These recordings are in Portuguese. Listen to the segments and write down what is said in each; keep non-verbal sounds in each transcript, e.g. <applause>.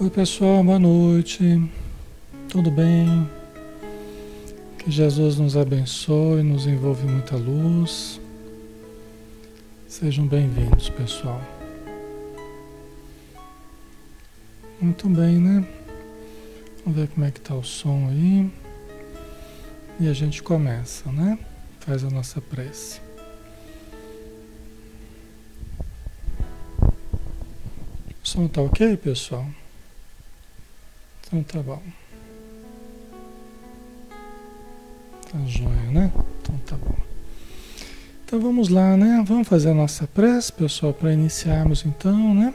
Oi pessoal, boa noite. Tudo bem? Que Jesus nos abençoe, nos envolve muita luz. Sejam bem-vindos, pessoal. Muito bem, né? Vamos ver como é que tá o som aí. E a gente começa, né? Faz a nossa prece. O som tá ok, pessoal? Então tá bom. Tá joia, né? Então tá bom. Então vamos lá, né? Vamos fazer a nossa prece, pessoal, para iniciarmos então, né?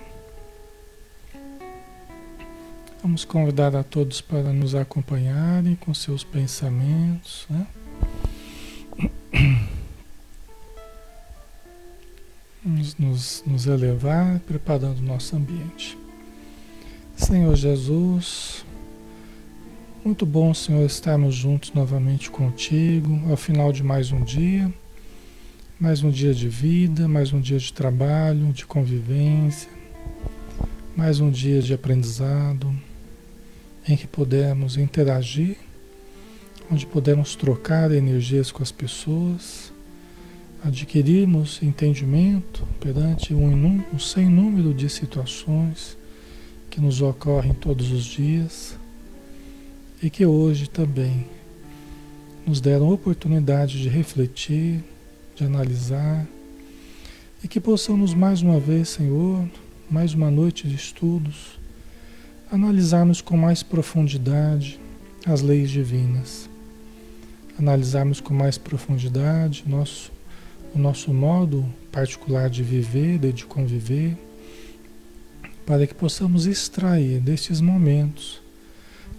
Vamos convidar a todos para nos acompanharem com seus pensamentos, né? Nos, nos, nos elevar, preparando o nosso ambiente. Senhor Jesus, muito bom, Senhor, estarmos juntos novamente contigo, ao final de mais um dia, mais um dia de vida, mais um dia de trabalho, de convivência, mais um dia de aprendizado, em que podemos interagir, onde podemos trocar energias com as pessoas, adquirirmos entendimento perante um, um sem número de situações que nos ocorrem todos os dias e que hoje também nos deram oportunidade de refletir, de analisar e que possamos mais uma vez, Senhor, mais uma noite de estudos, analisarmos com mais profundidade as leis divinas, analisarmos com mais profundidade nosso, o nosso modo particular de viver e de conviver para que possamos extrair destes momentos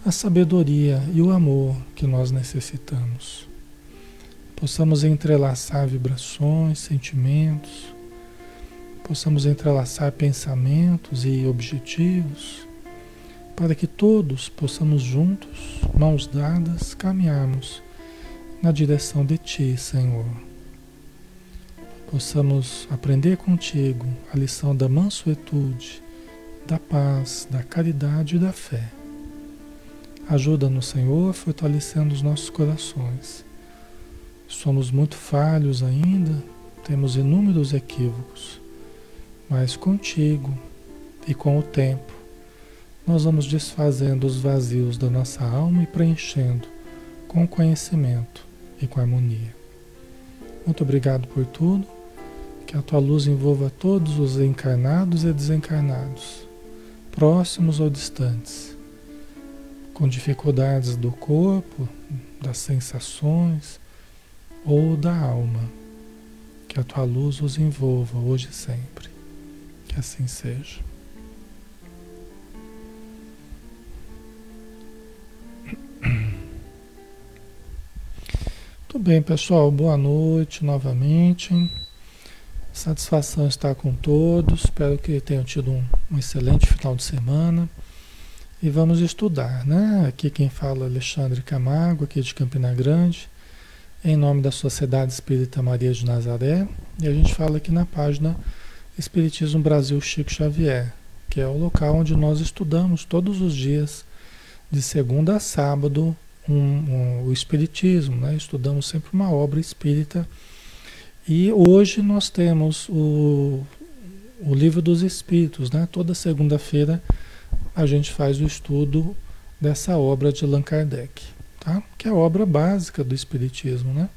a sabedoria e o amor que nós necessitamos. Possamos entrelaçar vibrações, sentimentos, possamos entrelaçar pensamentos e objetivos, para que todos possamos juntos, mãos dadas, caminharmos na direção de Ti, Senhor. Possamos aprender contigo a lição da mansuetude da paz, da caridade e da fé. Ajuda-nos, Senhor, fortalecendo os nossos corações. Somos muito falhos ainda, temos inúmeros equívocos, mas contigo e com o tempo, nós vamos desfazendo os vazios da nossa alma e preenchendo com conhecimento e com harmonia. Muito obrigado por tudo. Que a tua luz envolva todos os encarnados e desencarnados próximos ou distantes, com dificuldades do corpo, das sensações ou da alma. Que a tua luz os envolva hoje e sempre. Que assim seja. Tudo bem, pessoal. Boa noite novamente. Satisfação estar com todos. Espero que tenham tido um, um, excelente final de semana. E vamos estudar, né? Aqui quem fala é Alexandre Camargo, aqui de Campina Grande, em nome da Sociedade Espírita Maria de Nazaré. E a gente fala aqui na página Espiritismo Brasil Chico Xavier, que é o local onde nós estudamos todos os dias, de segunda a sábado, um, um, o Espiritismo, né? Estudamos sempre uma obra espírita e hoje nós temos o, o Livro dos Espíritos, né? Toda segunda-feira a gente faz o estudo dessa obra de Allan Kardec, tá? Que é a obra básica do Espiritismo, né?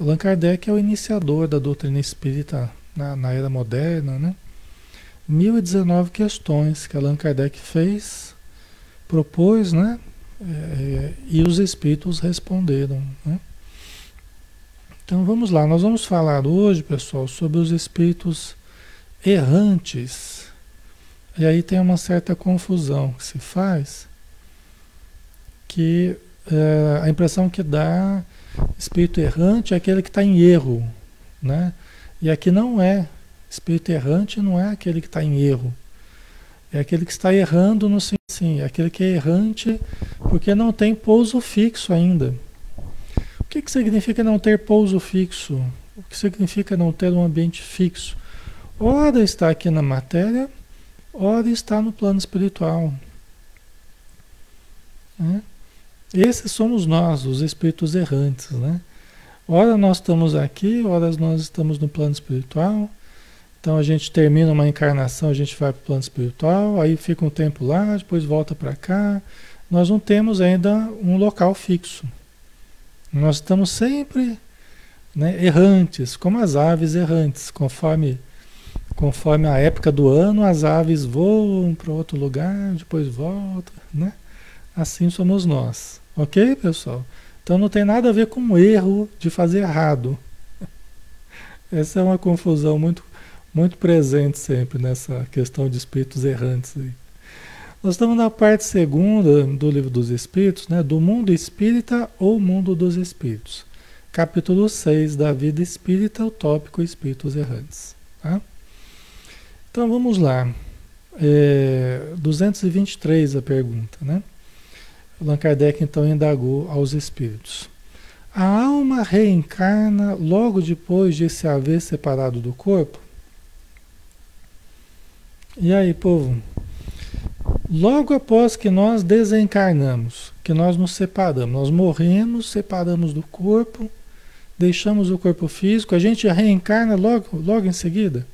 Allan Kardec é o iniciador da doutrina espírita na, na era moderna, né? 1019 questões que Allan Kardec fez, propôs, né? É, e os espíritos responderam, né? Então vamos lá, nós vamos falar hoje, pessoal, sobre os espíritos errantes. E aí tem uma certa confusão que se faz, que é, a impressão que dá espírito errante é aquele que está em erro, né? E aqui não é. Espírito errante não é aquele que está em erro. É aquele que está errando no sim, é aquele que é errante porque não tem pouso fixo ainda que, que significa não ter pouso fixo? O que significa não ter um ambiente fixo? Ora está aqui na matéria, ora está no plano espiritual. Né? Esses somos nós, os espíritos errantes, né? Ora nós estamos aqui, ora nós estamos no plano espiritual. Então a gente termina uma encarnação, a gente vai para o plano espiritual, aí fica um tempo lá, depois volta para cá. Nós não temos ainda um local fixo. Nós estamos sempre né, errantes, como as aves errantes, conforme conforme a época do ano, as aves voam para outro lugar, depois voltam, né? Assim somos nós, ok, pessoal? Então não tem nada a ver com o erro de fazer errado. <laughs> Essa é uma confusão muito, muito presente sempre nessa questão de espíritos errantes. Aí. Nós estamos na parte segunda do livro dos Espíritos, né? do mundo espírita ou mundo dos espíritos. Capítulo 6 da vida espírita, o tópico Espíritos Errantes. Tá? Então vamos lá. É, 223 a pergunta, né? Allan Kardec então indagou aos espíritos. A alma reencarna logo depois de se haver separado do corpo? E aí, povo? Logo após que nós desencarnamos, que nós nos separamos, nós morremos, separamos do corpo, deixamos o corpo físico, a gente reencarna logo, logo em seguida?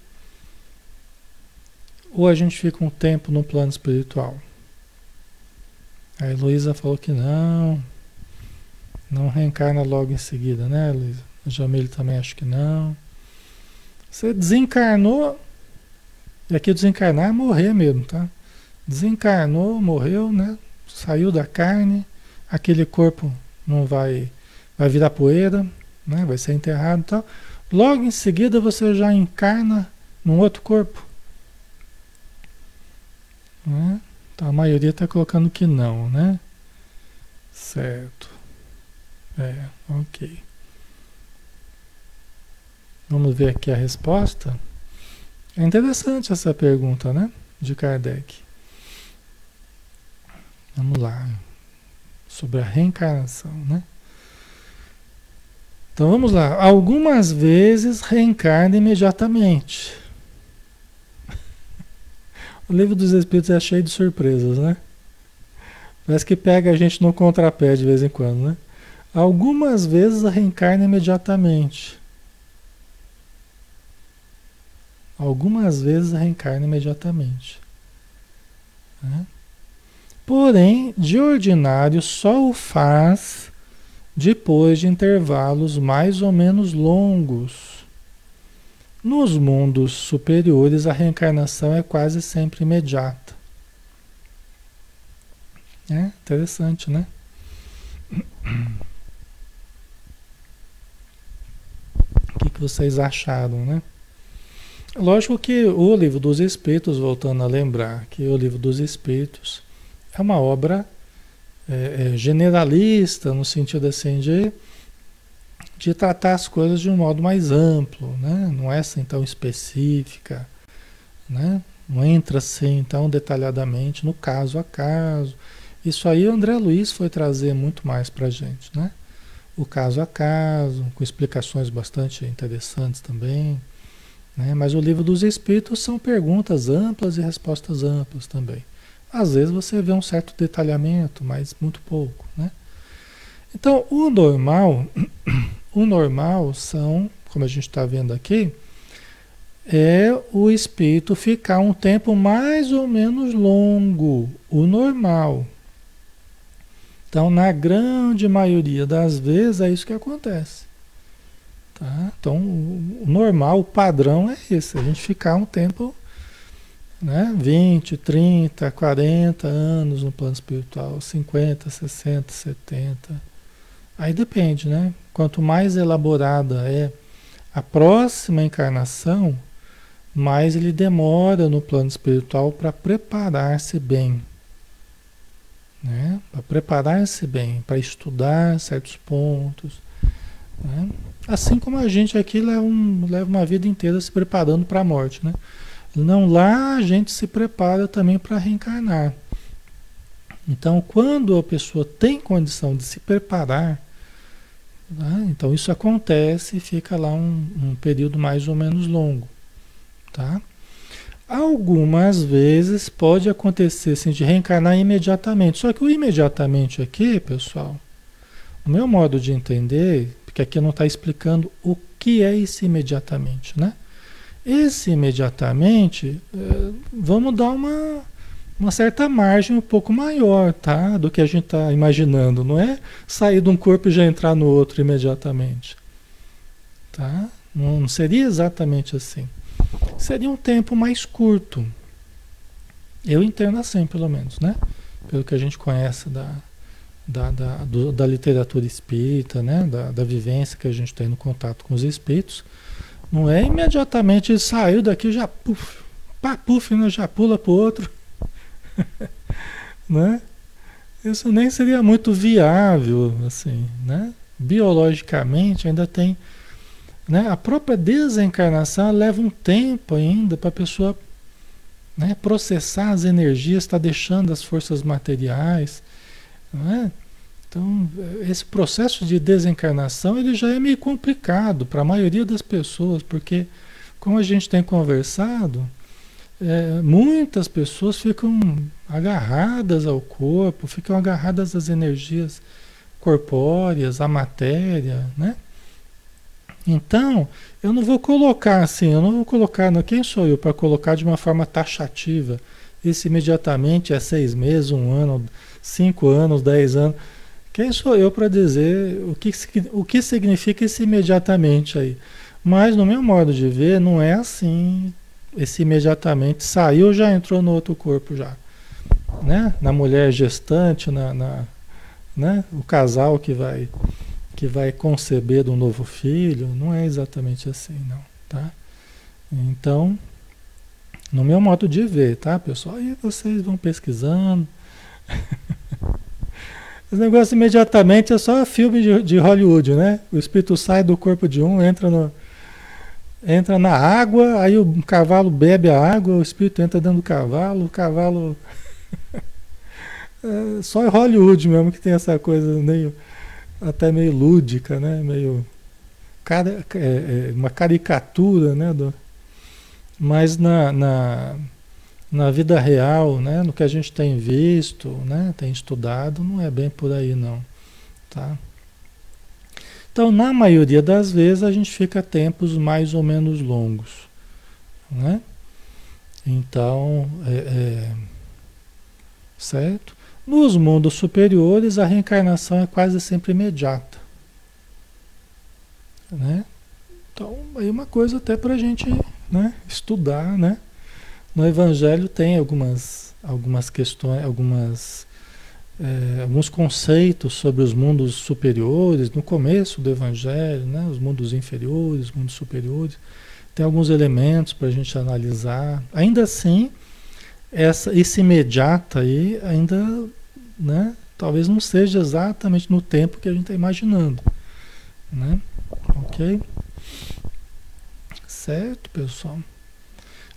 Ou a gente fica um tempo no plano espiritual? A Heloísa falou que não. Não reencarna logo em seguida, né, Heloísa? O Jamile também acho que não. Você desencarnou. E aqui desencarnar é morrer mesmo, tá? Desencarnou, morreu, né? Saiu da carne. Aquele corpo não vai vai virar poeira, né? Vai ser enterrado e tal. Logo em seguida você já encarna num outro corpo. Né? Então a maioria está colocando que não, né? Certo. É, ok. Vamos ver aqui a resposta. É interessante essa pergunta, né? De Kardec. Vamos lá. Sobre a reencarnação, né? Então vamos lá. Algumas vezes reencarna imediatamente. O livro dos Espíritos é cheio de surpresas, né? Parece que pega a gente no contrapé de vez em quando, né? Algumas vezes reencarna imediatamente. Algumas vezes reencarna imediatamente. Né? Porém, de ordinário, só o faz depois de intervalos mais ou menos longos nos mundos superiores, a reencarnação é quase sempre imediata. É interessante, né? O que, que vocês acharam, né? Lógico que o Livro dos Espíritos, voltando a lembrar que o Livro dos Espíritos é uma obra é, é, generalista, no sentido assim de de tratar as coisas de um modo mais amplo, né? não é assim tão específica, né? não entra assim tão detalhadamente no caso a caso. Isso aí o André Luiz foi trazer muito mais para a gente, né? o caso a caso, com explicações bastante interessantes também. Né? Mas o livro dos Espíritos são perguntas amplas e respostas amplas também. Às vezes você vê um certo detalhamento, mas muito pouco. Né? Então, o normal <clears throat> o normal são, como a gente está vendo aqui, é o espírito ficar um tempo mais ou menos longo, o normal. Então, na grande maioria das vezes, é isso que acontece. Tá? Então, o normal, o padrão é esse, a gente ficar um tempo, né, 20, 30, 40 anos no plano espiritual, 50, 60, 70. Aí depende, né? Quanto mais elaborada é a próxima encarnação, mais ele demora no plano espiritual para preparar-se bem. Né? Para preparar-se bem, para estudar certos pontos. Né? Assim como a gente aqui leva, um, leva uma vida inteira se preparando para a morte. Né? Não lá a gente se prepara também para reencarnar. Então, quando a pessoa tem condição de se preparar né? Então isso acontece e fica lá um, um, período mais ou menos longo. Tá? Algumas vezes pode acontecer assim, de reencarnar imediatamente. Só que o imediatamente aqui, pessoal, o meu modo de entender, porque aqui não está explicando o que é esse imediatamente, né? Esse imediatamente, é, vamos dar uma, uma certa margem um pouco maior, tá? Do que a gente está imaginando. Não é sair de um corpo e já entrar no outro imediatamente, tá? Não seria exatamente assim seria um tempo mais curto. Eu entendo assim, pelo menos, né? Pelo que a gente conhece da, da, da, do, da literatura espírita, né? Da, da vivência que a gente tem no contato com os espíritos. Não é imediatamente saiu daqui já puf, pá, puf, né? já pula para outro. <laughs> né? Isso nem seria muito viável, assim, né? Biologicamente ainda tem né? A própria desencarnação leva um tempo ainda para a pessoa né, processar as energias, está deixando as forças materiais. É? Então, esse processo de desencarnação ele já é meio complicado para a maioria das pessoas, porque, como a gente tem conversado, é, muitas pessoas ficam agarradas ao corpo, ficam agarradas às energias corpóreas, à matéria, né? Então, eu não vou colocar assim, eu não vou colocar, não, quem sou eu para colocar de uma forma taxativa? Isso imediatamente é seis meses, um ano, cinco anos, dez anos. Quem sou eu para dizer o que, o que significa esse imediatamente aí? Mas no meu modo de ver, não é assim, esse imediatamente saiu, já entrou no outro corpo já. Né? Na mulher gestante, na, na né? o casal que vai que vai conceber um novo filho, não é exatamente assim, não, tá? Então, no meu modo de ver, tá, pessoal? Aí vocês vão pesquisando. <laughs> Esse negócio imediatamente é só filme de, de, Hollywood, né? O espírito sai do corpo de um, entra no, entra na água, aí o cavalo bebe a água, o espírito entra dentro do cavalo, o cavalo. <laughs> é, só em Hollywood mesmo que tem essa coisa meio até meio lúdica, né? Meio cara, é, é, uma caricatura, né? Do, mas na, na, na vida real, né? No que a gente tem visto, né? Tem estudado, não é bem por aí não, tá? Então, na maioria das vezes, a gente fica tempos mais ou menos longos, né? Então, é, é, certo? Nos mundos superiores, a reencarnação é quase sempre imediata. Né? Então, aí uma coisa até para a gente né, estudar, né? No Evangelho tem algumas, algumas questões, algumas, é, alguns conceitos sobre os mundos superiores, no começo do Evangelho, né? Os mundos inferiores, os mundos superiores. Tem alguns elementos para a gente analisar. Ainda assim, essa, esse imediato aí ainda né? Talvez não seja exatamente no tempo que a gente está imaginando, né? Ok? Certo, pessoal?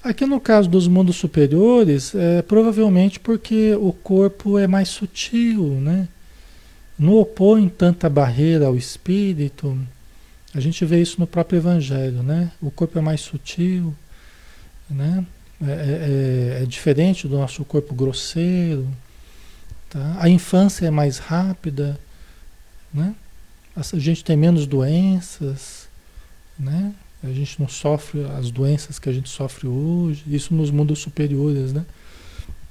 Aqui no caso dos mundos superiores, é provavelmente porque o corpo é mais sutil, né? Não opõe tanta barreira ao espírito. A gente vê isso no próprio Evangelho, né? O corpo é mais sutil, né? É, é, é, é diferente do nosso corpo grosseiro, Tá? A infância é mais rápida, né? a gente tem menos doenças, né? A gente não sofre as doenças que a gente sofre hoje, isso nos mundos superiores. Né?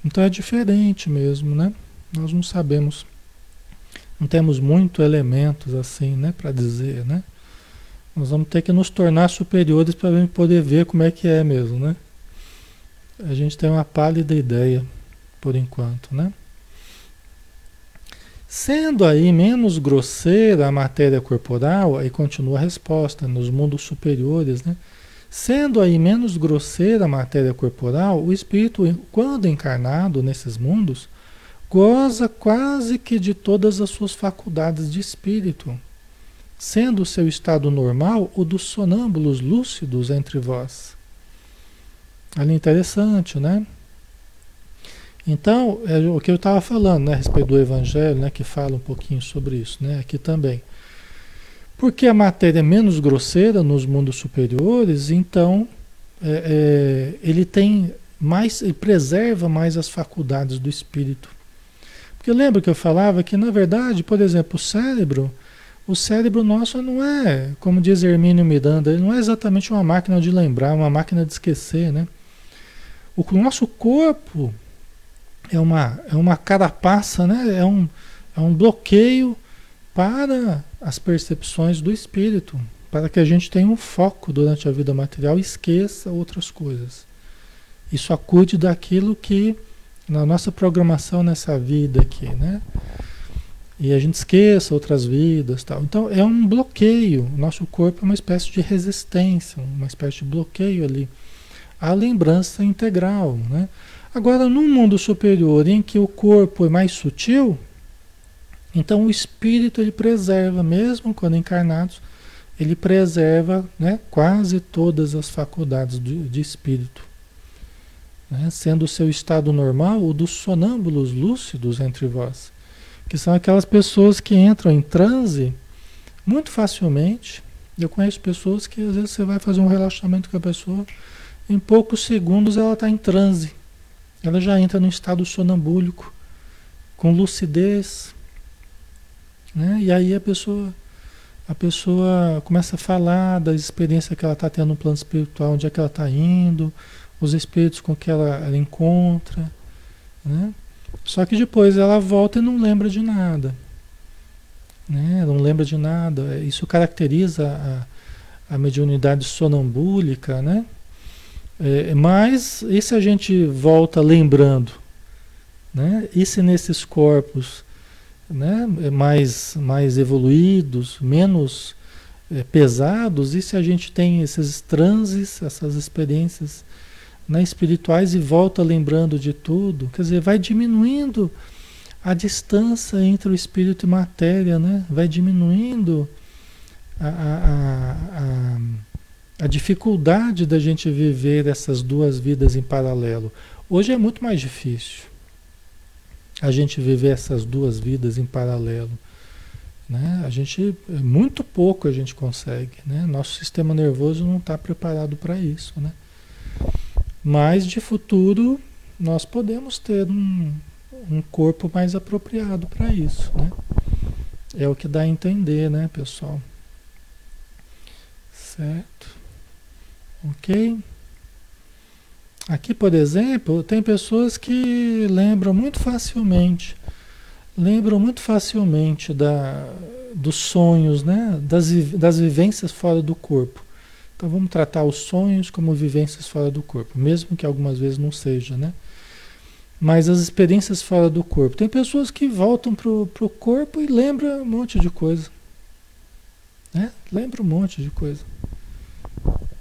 Então é diferente mesmo, né? Nós não sabemos, não temos muito elementos assim, né, para dizer, né? Nós vamos ter que nos tornar superiores para poder ver como é que é mesmo, né? A gente tem uma pálida ideia por enquanto, né? Sendo aí menos grosseira a matéria corporal, aí continua a resposta, nos mundos superiores, né? Sendo aí menos grosseira a matéria corporal, o espírito, quando encarnado nesses mundos, goza quase que de todas as suas faculdades de espírito, sendo o seu estado normal o dos sonâmbulos lúcidos entre vós. Ali interessante, né? Então, é o que eu estava falando né, a respeito do Evangelho, né, que fala um pouquinho sobre isso, né, aqui também. Porque a matéria é menos grosseira nos mundos superiores, então é, é, ele tem mais e preserva mais as faculdades do espírito. Porque lembra que eu falava que na verdade, por exemplo, o cérebro, o cérebro nosso não é, como diz Hermínio Miranda, ele não é exatamente uma máquina de lembrar, uma máquina de esquecer, né? O nosso corpo é uma, é uma carapaça, né? é, um, é um bloqueio para as percepções do espírito, para que a gente tenha um foco durante a vida material e esqueça outras coisas. Isso acude daquilo que na nossa programação nessa vida aqui, né? E a gente esqueça outras vidas, tal. Então é um bloqueio. O nosso corpo é uma espécie de resistência, uma espécie de bloqueio ali. A lembrança integral, né? Agora, num mundo superior em que o corpo é mais sutil, então o espírito ele preserva, mesmo quando encarnados, ele preserva né, quase todas as faculdades de espírito né? sendo o seu estado normal o dos sonâmbulos lúcidos entre vós, que são aquelas pessoas que entram em transe muito facilmente. Eu conheço pessoas que às vezes você vai fazer um relaxamento com a pessoa, em poucos segundos ela está em transe, ela já entra no estado sonambúlico, com lucidez, né? e aí a pessoa a pessoa começa a falar da experiência que ela está tendo no plano espiritual, onde é que ela está indo, os espíritos com que ela, ela encontra, né? Só que depois ela volta e não lembra de nada. Né? Não lembra de nada. Isso caracteriza a, a mediunidade sonambúlica, né? É, mas e se a gente volta lembrando? Né? E se nesses corpos né, mais, mais evoluídos, menos é, pesados, e se a gente tem esses transes, essas experiências né, espirituais e volta lembrando de tudo, quer dizer, vai diminuindo a distância entre o espírito e matéria, né? vai diminuindo a, a, a, a dificuldade da gente viver essas duas vidas em paralelo. Hoje é muito mais difícil a gente viver essas duas vidas em paralelo. Né? A gente, muito pouco a gente consegue. Né? Nosso sistema nervoso não está preparado para isso. Né? Mas de futuro nós podemos ter um, um corpo mais apropriado para isso, né? É o que dá a entender, né, pessoal? Certo? Ok? Aqui, por exemplo, tem pessoas que lembram muito facilmente, lembram muito facilmente da, dos sonhos, né? Das, das vivências fora do corpo. Então vamos tratar os sonhos como vivências fora do corpo, mesmo que algumas vezes não seja, né? Mas as experiências fora do corpo. Tem pessoas que voltam para o corpo e lembram um monte de coisa. Né? Lembra um monte de coisa.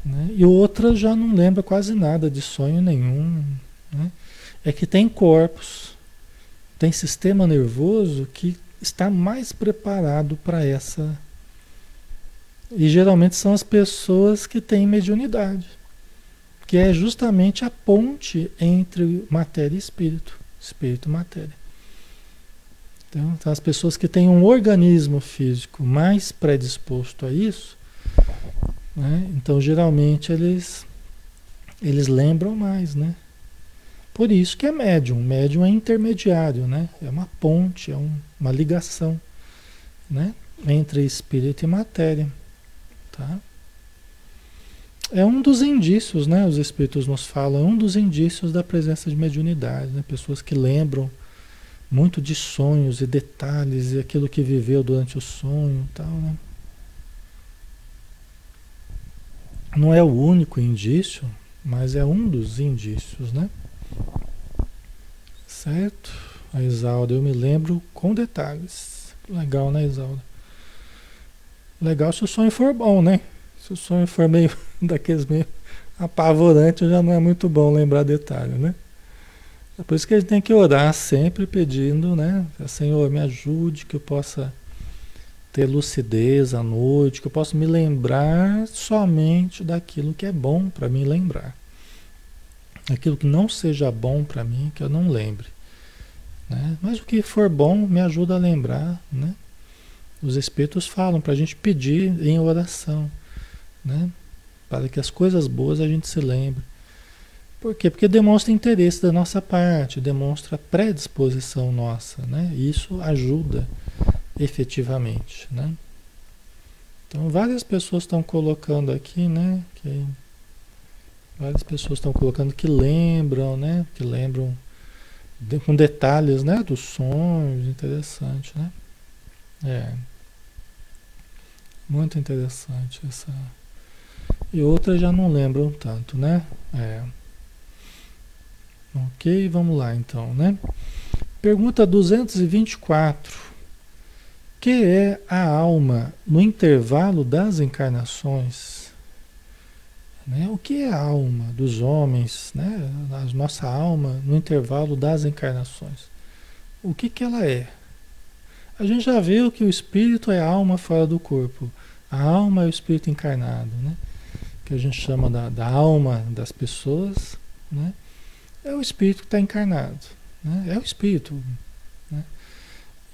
Né? E outra já não lembra quase nada de sonho nenhum. Né? É que tem corpos, tem sistema nervoso que está mais preparado para essa e geralmente são as pessoas que têm mediunidade, que é justamente a ponte entre matéria e espírito, espírito e matéria. Então, as pessoas que têm um organismo físico mais predisposto a isso, né? então geralmente eles, eles lembram mais, né? Por isso que é médium. Médium é intermediário, né? É uma ponte, é um, uma ligação, né? Entre espírito e matéria. Tá? É um dos indícios, né? Os espíritos nos falam, é um dos indícios da presença de mediunidade, né? Pessoas que lembram muito de sonhos e detalhes e aquilo que viveu durante o sonho, tal, né? Não é o único indício, mas é um dos indícios, né? Certo? A Isalda, eu me lembro com detalhes. Legal, né, Isalda? Legal se o sonho for bom, né? Se o sonho for meio <laughs> daqueles meio apavorante, já não é muito bom lembrar detalhe, né? É por isso que a gente tem que orar sempre pedindo, né? Senhor, me ajude que eu possa ter lucidez à noite, que eu possa me lembrar somente daquilo que é bom para mim lembrar. Aquilo que não seja bom para mim, que eu não lembre. Né? Mas o que for bom me ajuda a lembrar, né? Os espíritos falam para a gente pedir em oração, né? Para que as coisas boas a gente se lembre. Por quê? Porque demonstra interesse da nossa parte, demonstra predisposição nossa, né? Isso ajuda efetivamente, né? Então, várias pessoas estão colocando aqui, né? Que, várias pessoas estão colocando que lembram, né? Que lembram de, com detalhes, né? Dos sonhos, interessante, né? É. Muito interessante essa. E outras já não lembram tanto, né? É. Ok, vamos lá então, né? Pergunta 224 que é a alma no intervalo das encarnações? Né? O que é a alma dos homens, né? a nossa alma no intervalo das encarnações? O que, que ela é? A gente já viu que o espírito é a alma fora do corpo. A alma é o espírito encarnado, né? que a gente chama da, da alma das pessoas. Né? É o espírito que está encarnado. Né? É o espírito.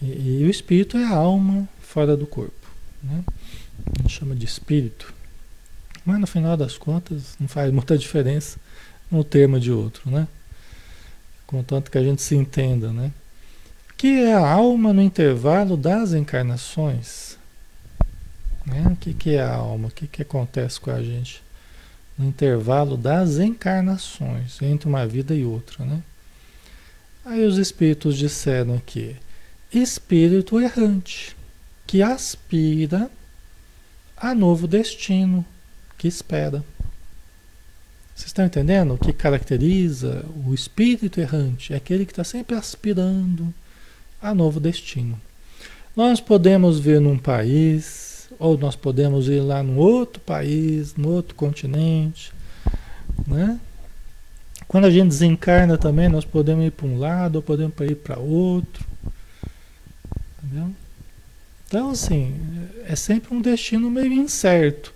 E, e, o espírito é a alma fora do corpo. Né? A gente chama de espírito. Mas no final das contas não faz muita diferença um termo de outro, né? Contanto que a gente se entenda, né? Que é a alma no intervalo das encarnações. Né? O que, que é a alma? O que, que acontece com a gente no intervalo das encarnações, entre uma vida e outra, né? Aí os espíritos disseram aqui, espírito errante que aspira a novo destino que espera. Vocês estão entendendo o que caracteriza o espírito errante? É aquele que está sempre aspirando a novo destino. Nós podemos ver num país, ou nós podemos ir lá num outro país, no outro continente, né? Quando a gente desencarna também, nós podemos ir para um lado, ou podemos ir para outro. Entendeu? Então, assim, é sempre um destino meio incerto,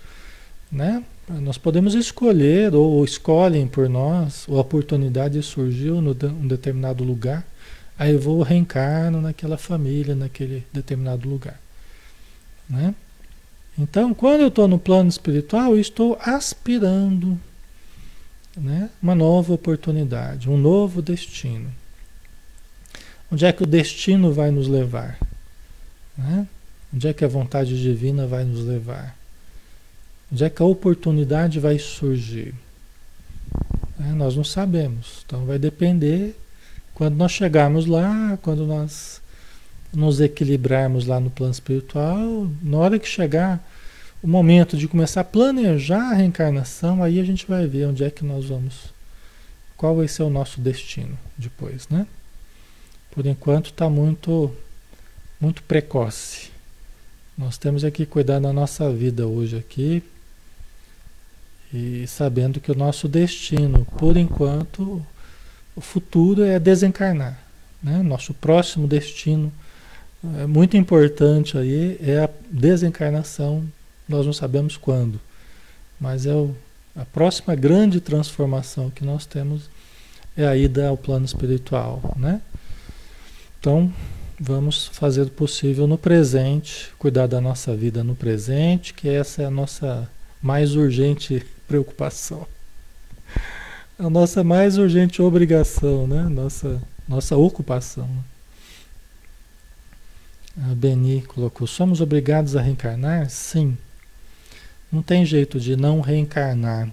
né? Nós podemos escolher, ou escolhem por nós, ou a oportunidade surgiu em um determinado lugar, aí eu vou reencarno naquela família, naquele determinado lugar, né? Então, quando eu estou no plano espiritual, eu estou aspirando né? uma nova oportunidade, um novo destino. Onde é que o destino vai nos levar? Né? Onde é que a vontade divina vai nos levar? Onde é que a oportunidade vai surgir? É, nós não sabemos. Então vai depender quando nós chegarmos lá, quando nós nos equilibrarmos lá no plano espiritual, na hora que chegar o momento de começar a planejar a reencarnação, aí a gente vai ver onde é que nós vamos, qual vai ser o nosso destino depois, né? Por enquanto está muito muito precoce. Nós temos aqui que cuidar da nossa vida hoje aqui e sabendo que o nosso destino, por enquanto, o futuro é desencarnar. Né? Nosso próximo destino é muito importante aí é a desencarnação. Nós não sabemos quando, mas é o, a próxima grande transformação que nós temos é a ida ao plano espiritual, né? Então, vamos fazer o possível no presente, cuidar da nossa vida no presente, que essa é a nossa mais urgente <laughs> preocupação. A nossa mais urgente obrigação, né? Nossa, nossa ocupação. A Beni colocou: somos obrigados a reencarnar? Sim. Não tem jeito de não reencarnar.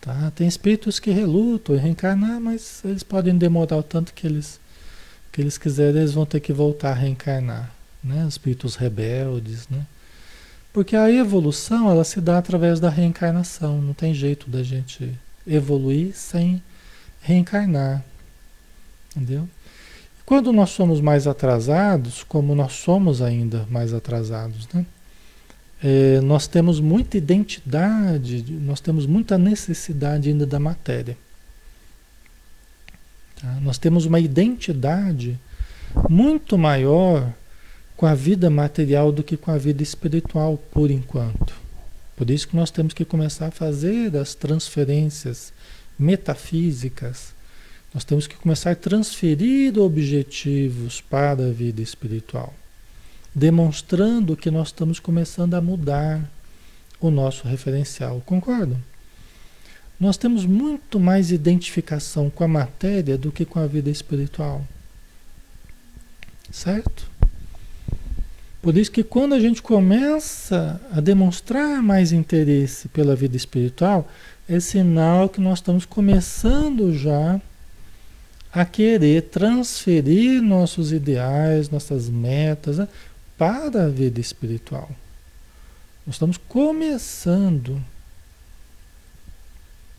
Tá? Tem espíritos que relutam em reencarnar, mas eles podem demorar o tanto que eles que eles quiserem, eles vão ter que voltar a reencarnar, né? Espíritos rebeldes, né? Porque a evolução, ela se dá através da reencarnação, não tem jeito da gente evoluir sem reencarnar, entendeu? Quando nós somos mais atrasados, como nós somos ainda mais atrasados, né? É, nós temos muita identidade, nós temos muita necessidade ainda da matéria. Tá? Nós temos uma identidade muito maior com a vida material do que com a vida espiritual, por enquanto. Por isso que nós temos que começar a fazer as transferências metafísicas. Nós temos que começar a transferir objetivos para a vida espiritual, demonstrando que nós estamos começando a mudar o nosso referencial. Concordam? Nós temos muito mais identificação com a matéria do que com a vida espiritual. Certo? Por isso que quando a gente começa a demonstrar mais interesse pela vida espiritual, é sinal que nós estamos começando já a querer transferir nossos ideais, nossas metas né, para a vida espiritual. Nós estamos começando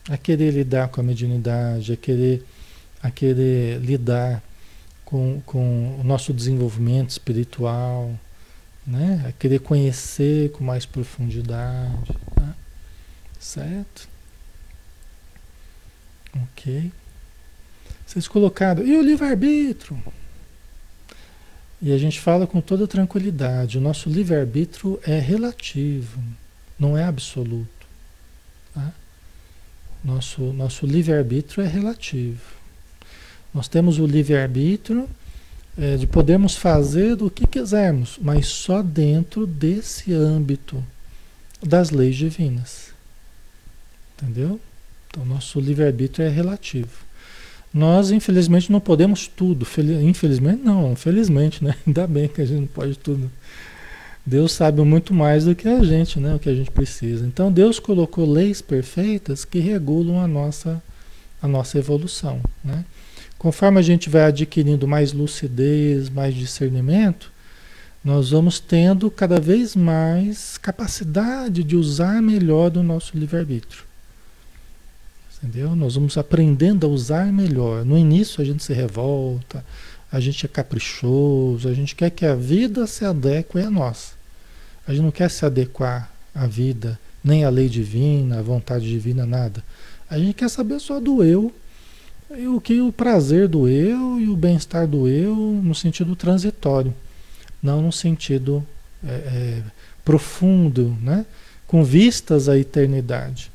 a querer lidar com a mediunidade, a querer, a querer lidar com, com o nosso desenvolvimento espiritual, né? a querer conhecer com mais profundidade. Tá? Certo? Ok. Vocês colocaram. E o livre-arbítrio? E a gente fala com toda tranquilidade: o nosso livre-arbítrio é relativo, não é absoluto. Tá? Nosso, nosso livre-arbítrio é relativo. Nós temos o livre-arbítrio é, de podermos fazer o que quisermos, mas só dentro desse âmbito das leis divinas. Entendeu? Então, nosso livre-arbítrio é relativo. Nós, infelizmente, não podemos tudo. Infelizmente, não, felizmente, né? <laughs> Ainda bem que a gente não pode tudo. Deus sabe muito mais do que a gente, né? O que a gente precisa. Então Deus colocou leis perfeitas que regulam a nossa, a nossa evolução, né? Conforme a gente vai adquirindo mais lucidez, mais discernimento, nós vamos tendo cada vez mais capacidade de usar melhor o nosso livre-arbítrio. Entendeu? Nós vamos aprendendo a usar melhor. No início a gente se revolta, a gente é caprichoso, a gente quer que a vida se adeque a nós. A gente não quer se adequar à vida, nem à lei divina, à vontade divina, nada. A gente quer saber só do eu, e o que o prazer do eu e o bem-estar do eu no sentido transitório, não no sentido é, é, profundo, né? com vistas à eternidade.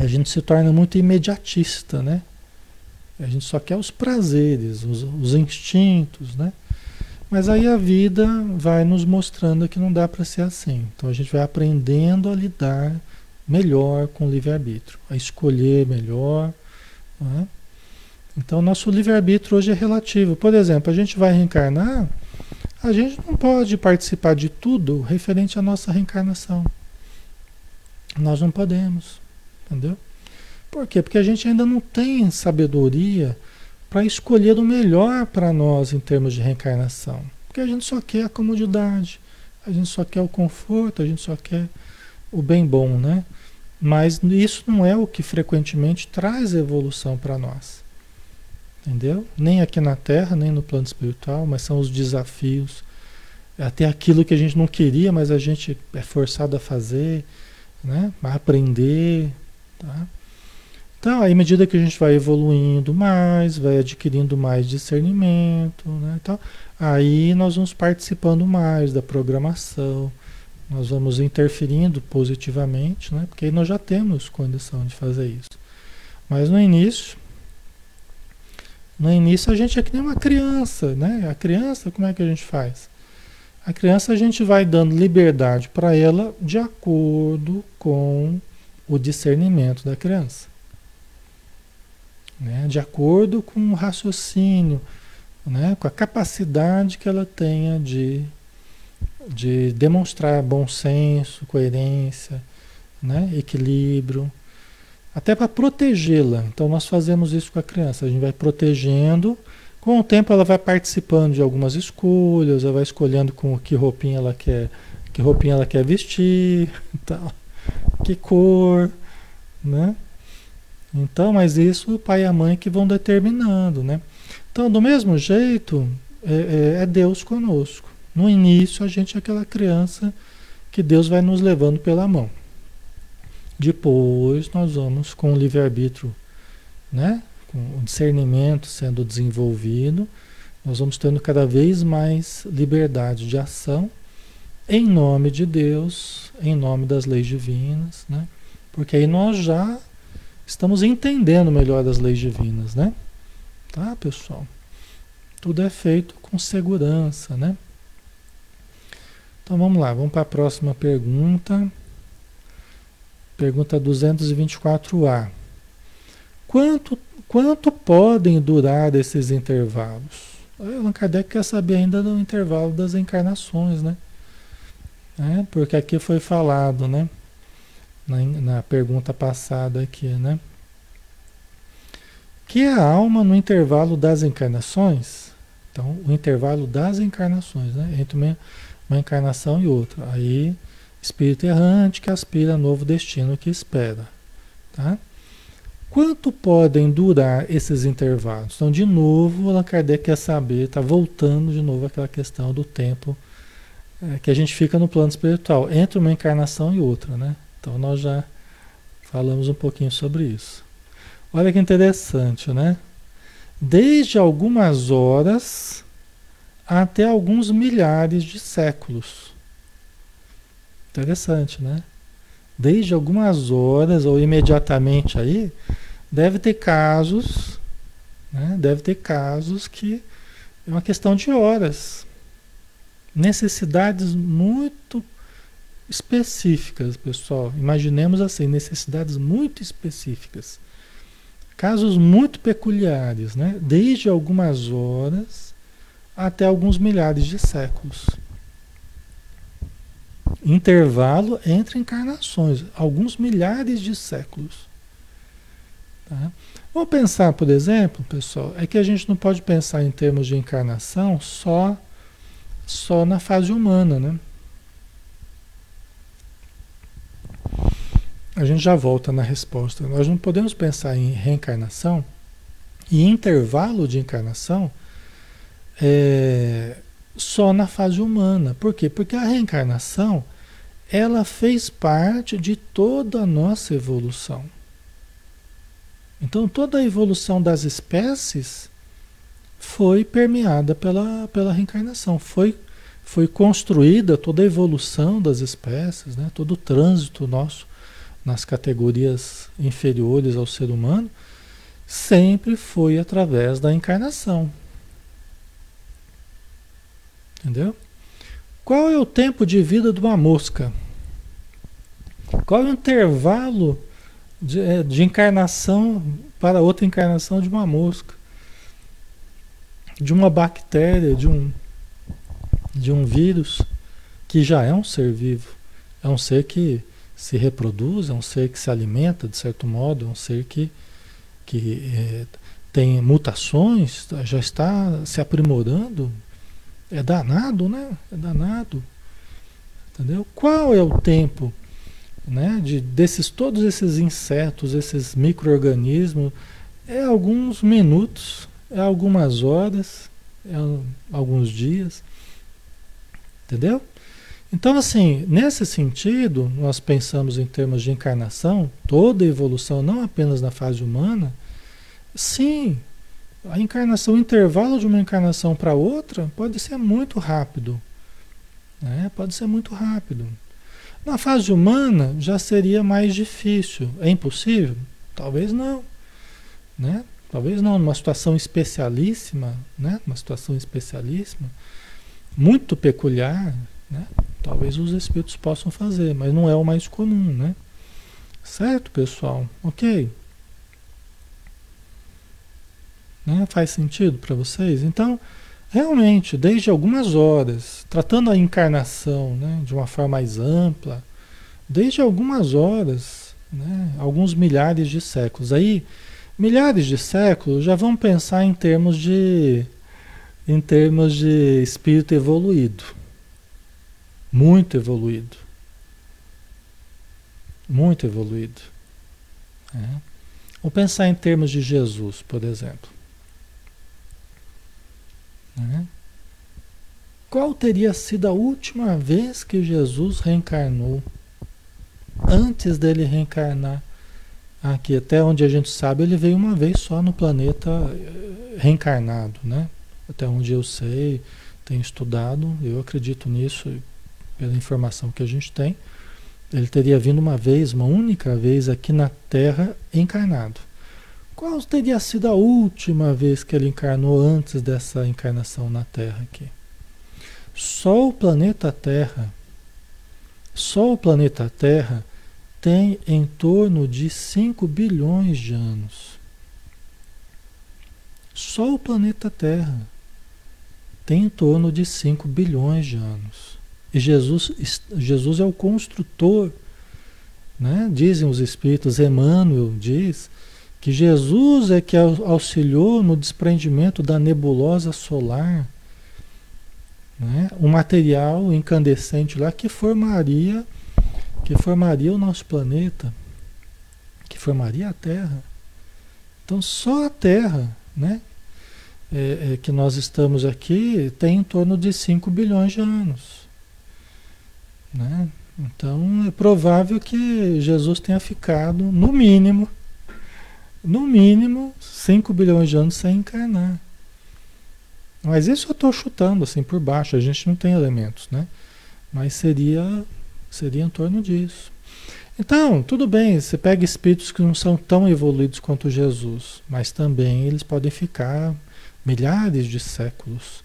A gente se torna muito imediatista, né? A gente só quer os prazeres, os, os instintos, né? Mas aí a vida vai nos mostrando que não dá para ser assim. Então a gente vai aprendendo a lidar melhor com o livre-arbítrio, a escolher melhor. Né? Então nosso livre-arbítrio hoje é relativo. Por exemplo, a gente vai reencarnar, a gente não pode participar de tudo referente à nossa reencarnação. Nós não podemos, entendeu? Por quê? Porque a gente ainda não tem sabedoria para escolher o melhor para nós em termos de reencarnação. Porque a gente só quer a comodidade, a gente só quer o conforto, a gente só quer o bem bom, né? Mas isso não é o que frequentemente traz evolução para nós. Entendeu? Nem aqui na Terra, nem no plano espiritual, mas são os desafios. Até aquilo que a gente não queria, mas a gente é forçado a fazer, né? A aprender, tá? Então, à medida que a gente vai evoluindo mais, vai adquirindo mais discernimento, né? Então, aí nós vamos participando mais da programação, nós vamos interferindo positivamente, né? Porque aí nós já temos condição de fazer isso. Mas no início, no início a gente é que nem uma criança, né? A criança, como é que a gente faz? A criança a gente vai dando liberdade para ela de acordo com o discernimento da criança né? de acordo com o raciocínio, né? com a capacidade que ela tenha de, de demonstrar bom senso, coerência, né? equilíbrio, até para protegê-la. Então nós fazemos isso com a criança, a gente vai protegendo. Com o tempo ela vai participando de algumas escolhas, ela vai escolhendo com que roupinha ela quer, que roupinha ela quer vestir, <laughs> tal, que cor, né? Então, mas isso o pai e a mãe que vão determinando, né? Então, do mesmo jeito, é, é, é Deus conosco. No início, a gente é aquela criança que Deus vai nos levando pela mão. Depois, nós vamos com o livre-arbítrio, né? com o discernimento sendo desenvolvido, nós vamos tendo cada vez mais liberdade de ação em nome de Deus, em nome das leis divinas, né? Porque aí nós já estamos entendendo melhor as leis divinas, né? Tá, pessoal? Tudo é feito com segurança, né? Então vamos lá, vamos para a próxima pergunta. Pergunta 224A. Quanto, quanto podem durar esses intervalos? Allan Kardec quer saber ainda do intervalo das encarnações, né? É, porque aqui foi falado, né? Na, na pergunta passada aqui, né? Que a alma no intervalo das encarnações, então o intervalo das encarnações, né? Entre uma, uma encarnação e outra. Aí espírito errante que aspira a novo destino que espera. Tá? Quanto podem durar esses intervalos? Então, de novo, Allan Kardec quer saber, está voltando de novo aquela questão do tempo é, que a gente fica no plano espiritual, entre uma encarnação e outra, né? Então, nós já falamos um pouquinho sobre isso. Olha que interessante, né? Desde algumas horas até alguns milhares de séculos. Interessante, né? Desde algumas horas ou imediatamente aí, deve ter casos, né? Deve ter casos que é uma questão de horas. Necessidades muito específicas, pessoal. Imaginemos assim, necessidades muito específicas. Casos muito peculiares, né? Desde algumas horas até alguns milhares de séculos intervalo entre encarnações, alguns milhares de séculos. Tá? Vamos pensar, por exemplo, pessoal, é que a gente não pode pensar em termos de encarnação só, só na fase humana, né? A gente já volta na resposta. Nós não podemos pensar em reencarnação e intervalo de encarnação é, só na fase humana. Por quê? Porque a reencarnação ela fez parte de toda a nossa evolução. Então, toda a evolução das espécies foi permeada pela, pela reencarnação. Foi, foi construída toda a evolução das espécies, né? todo o trânsito nosso nas categorias inferiores ao ser humano, sempre foi através da encarnação. Entendeu? Qual é o tempo de vida de uma mosca? Qual é o intervalo de, é, de encarnação para outra encarnação de uma mosca? De uma bactéria, de um, de um vírus, que já é um ser vivo. É um ser que se reproduz, é um ser que se alimenta, de certo modo, é um ser que, que é, tem mutações, já está se aprimorando. É danado, né? É danado. Entendeu? Qual é o tempo né, de, desses todos esses insetos, esses micro-organismos, é alguns minutos, é algumas horas, é alguns dias. Entendeu? Então, assim, nesse sentido, nós pensamos em termos de encarnação, toda evolução, não apenas na fase humana, sim, a encarnação, o intervalo de uma encarnação para outra pode ser muito rápido. Né? Pode ser muito rápido. Na fase humana já seria mais difícil. É impossível? Talvez não. Né? Talvez não, numa situação especialíssima, né? Uma situação especialíssima, muito peculiar, né? Talvez os espíritos possam fazer, mas não é o mais comum, né? Certo, pessoal? Ok? Né? Faz sentido para vocês? Então, Realmente, desde algumas horas, tratando a encarnação né, de uma forma mais ampla, desde algumas horas, né, alguns milhares de séculos. Aí, milhares de séculos, já vamos pensar em termos de, em termos de espírito evoluído. Muito evoluído. Muito evoluído. É. Vamos pensar em termos de Jesus, por exemplo. Né? Qual teria sido a última vez que Jesus reencarnou? Antes dele reencarnar aqui, até onde a gente sabe, ele veio uma vez só no planeta eh, reencarnado, né? Até onde eu sei, tenho estudado, eu acredito nisso pela informação que a gente tem. Ele teria vindo uma vez, uma única vez aqui na Terra encarnado. Qual teria sido a última vez que ele encarnou antes dessa encarnação na Terra aqui? Só o planeta Terra, só o planeta Terra tem em torno de 5 bilhões de anos. Só o planeta Terra tem em torno de 5 bilhões de anos. Jesus, Jesus é o construtor, né? dizem os espíritos, Emmanuel diz que Jesus é que auxiliou no desprendimento da nebulosa solar, né? um material incandescente lá que formaria, que formaria o nosso planeta, que formaria a Terra. Então só a Terra, né? É, é, que nós estamos aqui tem em torno de 5 bilhões de anos. Né? Então é provável que Jesus tenha ficado, no mínimo, no mínimo, 5 bilhões de anos sem encarnar. Mas isso eu estou chutando assim por baixo, a gente não tem elementos, né? Mas seria, seria em torno disso. Então, tudo bem, você pega espíritos que não são tão evoluídos quanto Jesus, mas também eles podem ficar milhares de séculos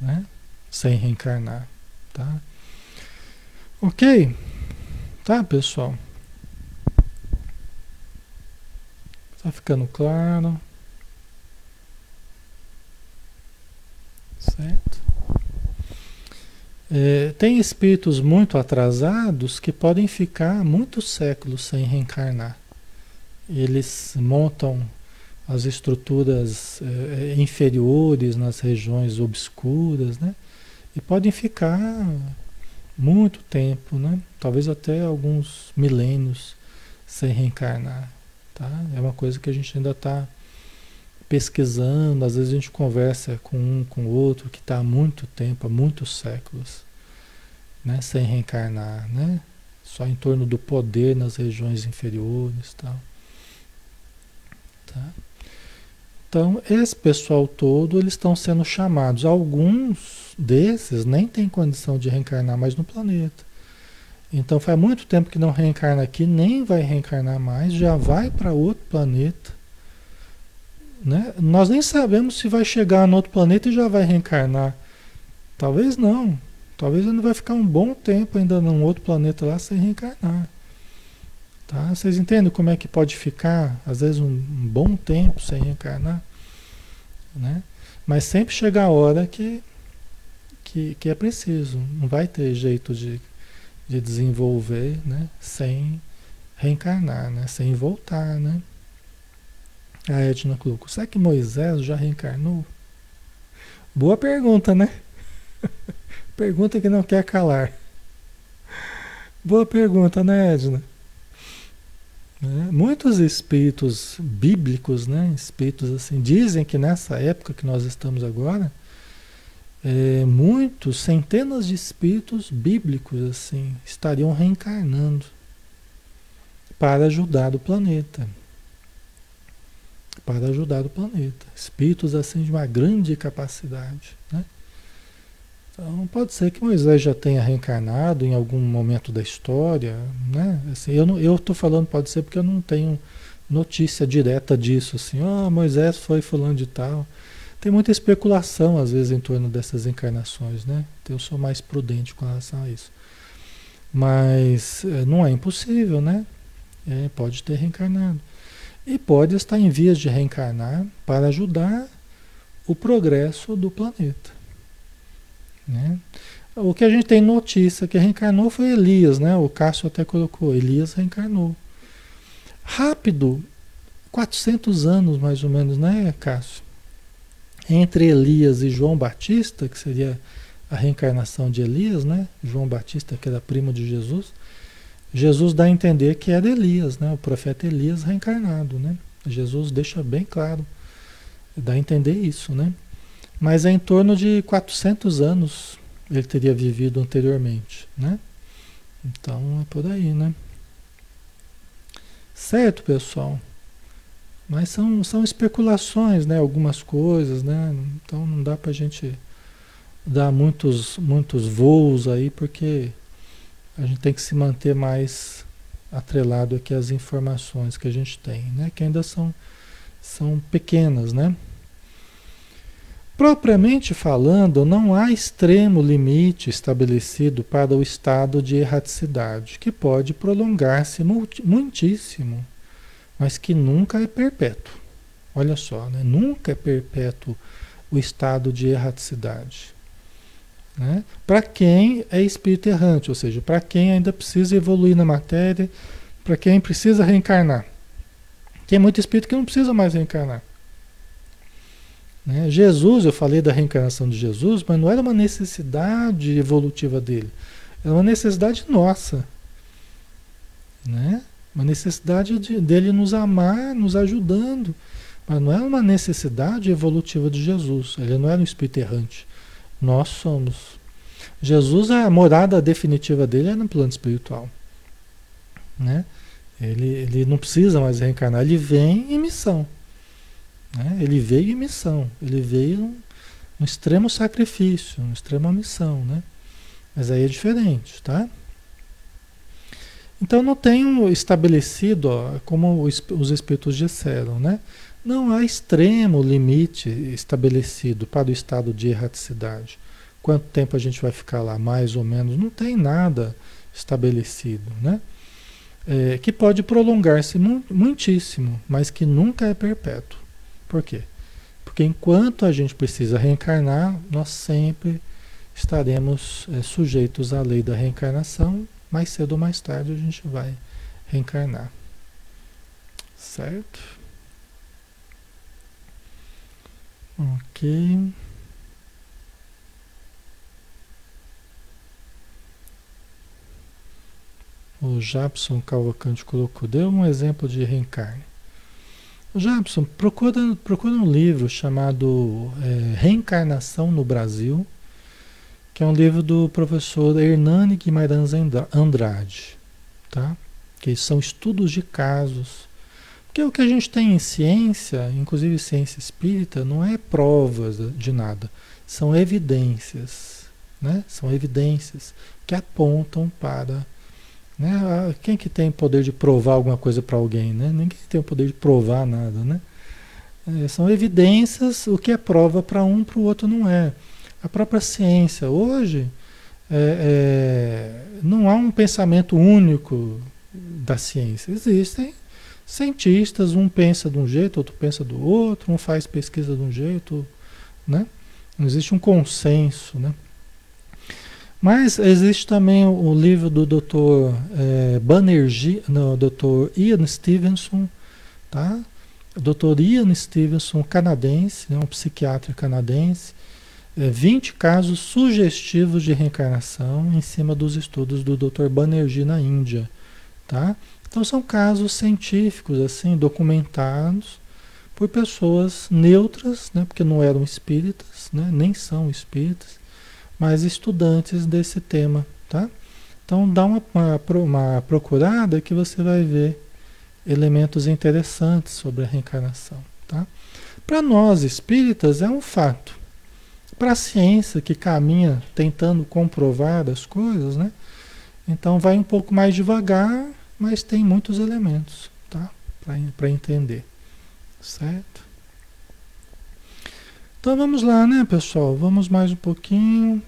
né? sem reencarnar. Tá? Ok? Tá, pessoal? Tá ficando claro? Certo? É, tem espíritos muito atrasados que podem ficar muitos séculos sem reencarnar. Eles montam as estruturas é, inferiores nas regiões obscuras, né? E podem ficar muito tempo, né? Talvez até alguns milênios sem reencarnar. Tá? É uma coisa que a gente ainda está pesquisando, às vezes a gente conversa com um, com outro que está há muito tempo, há muitos séculos, né? sem reencarnar, né? só em torno do poder nas regiões inferiores. Tal. Tá? Então, esse pessoal todo, eles estão sendo chamados. Alguns desses nem têm condição de reencarnar mais no planeta. Então faz muito tempo que não reencarna aqui, nem vai reencarnar mais, já vai para outro planeta. Né? Nós nem sabemos se vai chegar no outro planeta e já vai reencarnar. Talvez não. Talvez ele vai ficar um bom tempo ainda num outro planeta lá sem reencarnar. Tá? Vocês entendem como é que pode ficar, às vezes, um, um bom tempo sem reencarnar? Né? Mas sempre chega a hora que, que, que é preciso. Não vai ter jeito de de desenvolver, né? Sem reencarnar, né? Sem voltar, né? A Edna Cluco, será que Moisés já reencarnou? Boa pergunta, né? <laughs> pergunta que não quer calar. Boa pergunta, né, Edna? É, muitos espíritos bíblicos, né, espíritos assim, dizem que nessa época que nós estamos agora, é, muitos, centenas de espíritos bíblicos assim estariam reencarnando para ajudar o planeta. Para ajudar o planeta. Espíritos assim de uma grande capacidade. Né? Então pode ser que Moisés já tenha reencarnado em algum momento da história. Né? Assim, eu estou falando, pode ser porque eu não tenho notícia direta disso, assim, oh, Moisés foi fulano de tal. Tem muita especulação, às vezes, em torno dessas encarnações, né? Então, eu sou mais prudente com relação a isso. Mas é, não é impossível, né? É, pode ter reencarnado. E pode estar em vias de reencarnar para ajudar o progresso do planeta. Né? O que a gente tem notícia que reencarnou foi Elias, né? O Cássio até colocou, Elias reencarnou. Rápido, 400 anos mais ou menos, né, Cássio? entre Elias e João Batista, que seria a reencarnação de Elias, né? João Batista, que era primo de Jesus, Jesus dá a entender que era Elias, né? O profeta Elias reencarnado, né? Jesus deixa bem claro, dá a entender isso, né? Mas é em torno de 400 anos ele teria vivido anteriormente, né? Então é por aí, né? Certo, pessoal? Mas são, são especulações, né? Algumas coisas, né? Então não dá para a gente dar muitos, muitos voos aí, porque a gente tem que se manter mais atrelado aqui às informações que a gente tem, né? Que ainda são, são pequenas, né? Propriamente falando, não há extremo limite estabelecido para o estado de erraticidade, que pode prolongar-se muitíssimo, mas que nunca é perpétuo. Olha só, né? nunca é perpétuo o estado de erraticidade. Né? Para quem é espírito errante, ou seja, para quem ainda precisa evoluir na matéria, para quem precisa reencarnar. Tem muito espírito que não precisa mais reencarnar. Né? Jesus, eu falei da reencarnação de Jesus, mas não era uma necessidade evolutiva dele, era uma necessidade nossa. Né? Uma necessidade de, dele nos amar, nos ajudando. Mas não era uma necessidade evolutiva de Jesus. Ele não era um espírito errante. Nós somos. Jesus, a morada definitiva dele é no plano espiritual. Né? Ele, ele não precisa mais reencarnar, ele vem em missão. Né? Ele veio em missão, ele veio no extremo sacrifício, no extrema missão, né? Mas aí é diferente, tá? Então não tenho estabelecido, ó, como os espíritos disseram, né? Não há extremo limite estabelecido para o estado de erraticidade. Quanto tempo a gente vai ficar lá, mais ou menos? Não tem nada estabelecido, né? É, que pode prolongar-se muitíssimo, mas que nunca é perpétuo. Por quê? Porque enquanto a gente precisa reencarnar, nós sempre estaremos é, sujeitos à lei da reencarnação. Mais cedo ou mais tarde a gente vai reencarnar. Certo? Ok. O Japson Calvacante colocou, deu um exemplo de reencarne. Jabson, procura, procura um livro chamado é, Reencarnação no Brasil, que é um livro do professor Hernani Guimarães Andrade, tá? que são estudos de casos. Porque o que a gente tem em ciência, inclusive ciência espírita, não é provas de nada, são evidências, né? São evidências que apontam para né? Ah, quem que tem poder de provar alguma coisa para alguém? Né? Ninguém tem o poder de provar nada. Né? É, são evidências, o que é prova para um, para o outro não é. A própria ciência, hoje, é, é, não há um pensamento único da ciência. Existem cientistas, um pensa de um jeito, outro pensa do outro, um faz pesquisa de um jeito. Né? Não existe um consenso. Né? Mas existe também o livro do Dr. É, Banerjee, não, Dr. Ian Stevenson, tá? Dr. Ian Stevenson, canadense, né, um psiquiatra canadense, é, 20 casos sugestivos de reencarnação em cima dos estudos do Dr. Banerjee na Índia, tá? Então são casos científicos assim documentados por pessoas neutras, né, porque não eram espíritas, né, nem são espíritas, mas estudantes desse tema, tá? Então dá uma, uma, uma procurada que você vai ver elementos interessantes sobre a reencarnação, tá? Para nós espíritas é um fato. Para a ciência que caminha tentando comprovar as coisas, né? Então vai um pouco mais devagar, mas tem muitos elementos, tá? Para entender, certo? Então vamos lá, né, pessoal? Vamos mais um pouquinho.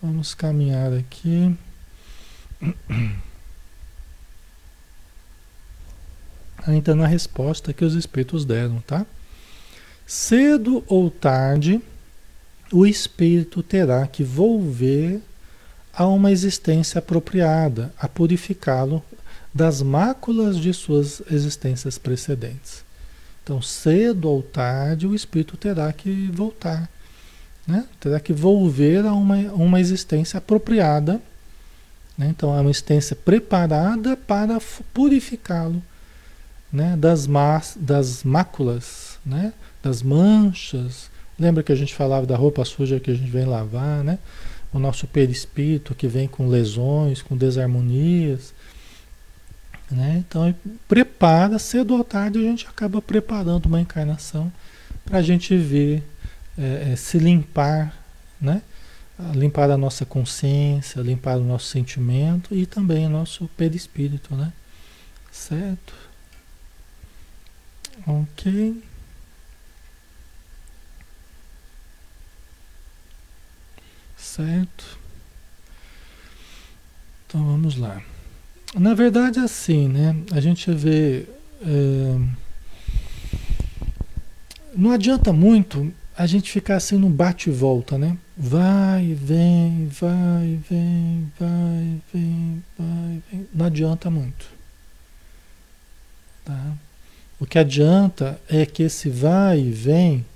Vamos caminhar aqui. <clears throat> Ainda na resposta que os espíritos deram, tá? Cedo ou tarde, o espírito terá que volver a uma existência apropriada, a purificá-lo das máculas de suas existências precedentes. Então, cedo ou tarde, o espírito terá que voltar. Né? Terá que volver a uma, uma existência apropriada. Né? Então, é uma existência preparada para purificá-lo né? das, das máculas, né? das manchas. Lembra que a gente falava da roupa suja que a gente vem lavar, né? O nosso perispírito que vem com lesões, com desarmonias. Né? Então, prepara, cedo ou tarde, a gente acaba preparando uma encarnação para a gente ver, é, é, se limpar, né? limpar a nossa consciência, limpar o nosso sentimento e também o nosso perispírito. Né? Certo? Ok. Certo. Então vamos lá. Na verdade, é assim, né? A gente vê. É, não adianta muito a gente ficar assim no bate e volta, né? Vai, vem, vai, vem, vai, vem, vai, vem. Não adianta muito. Tá? O que adianta é que esse vai e vem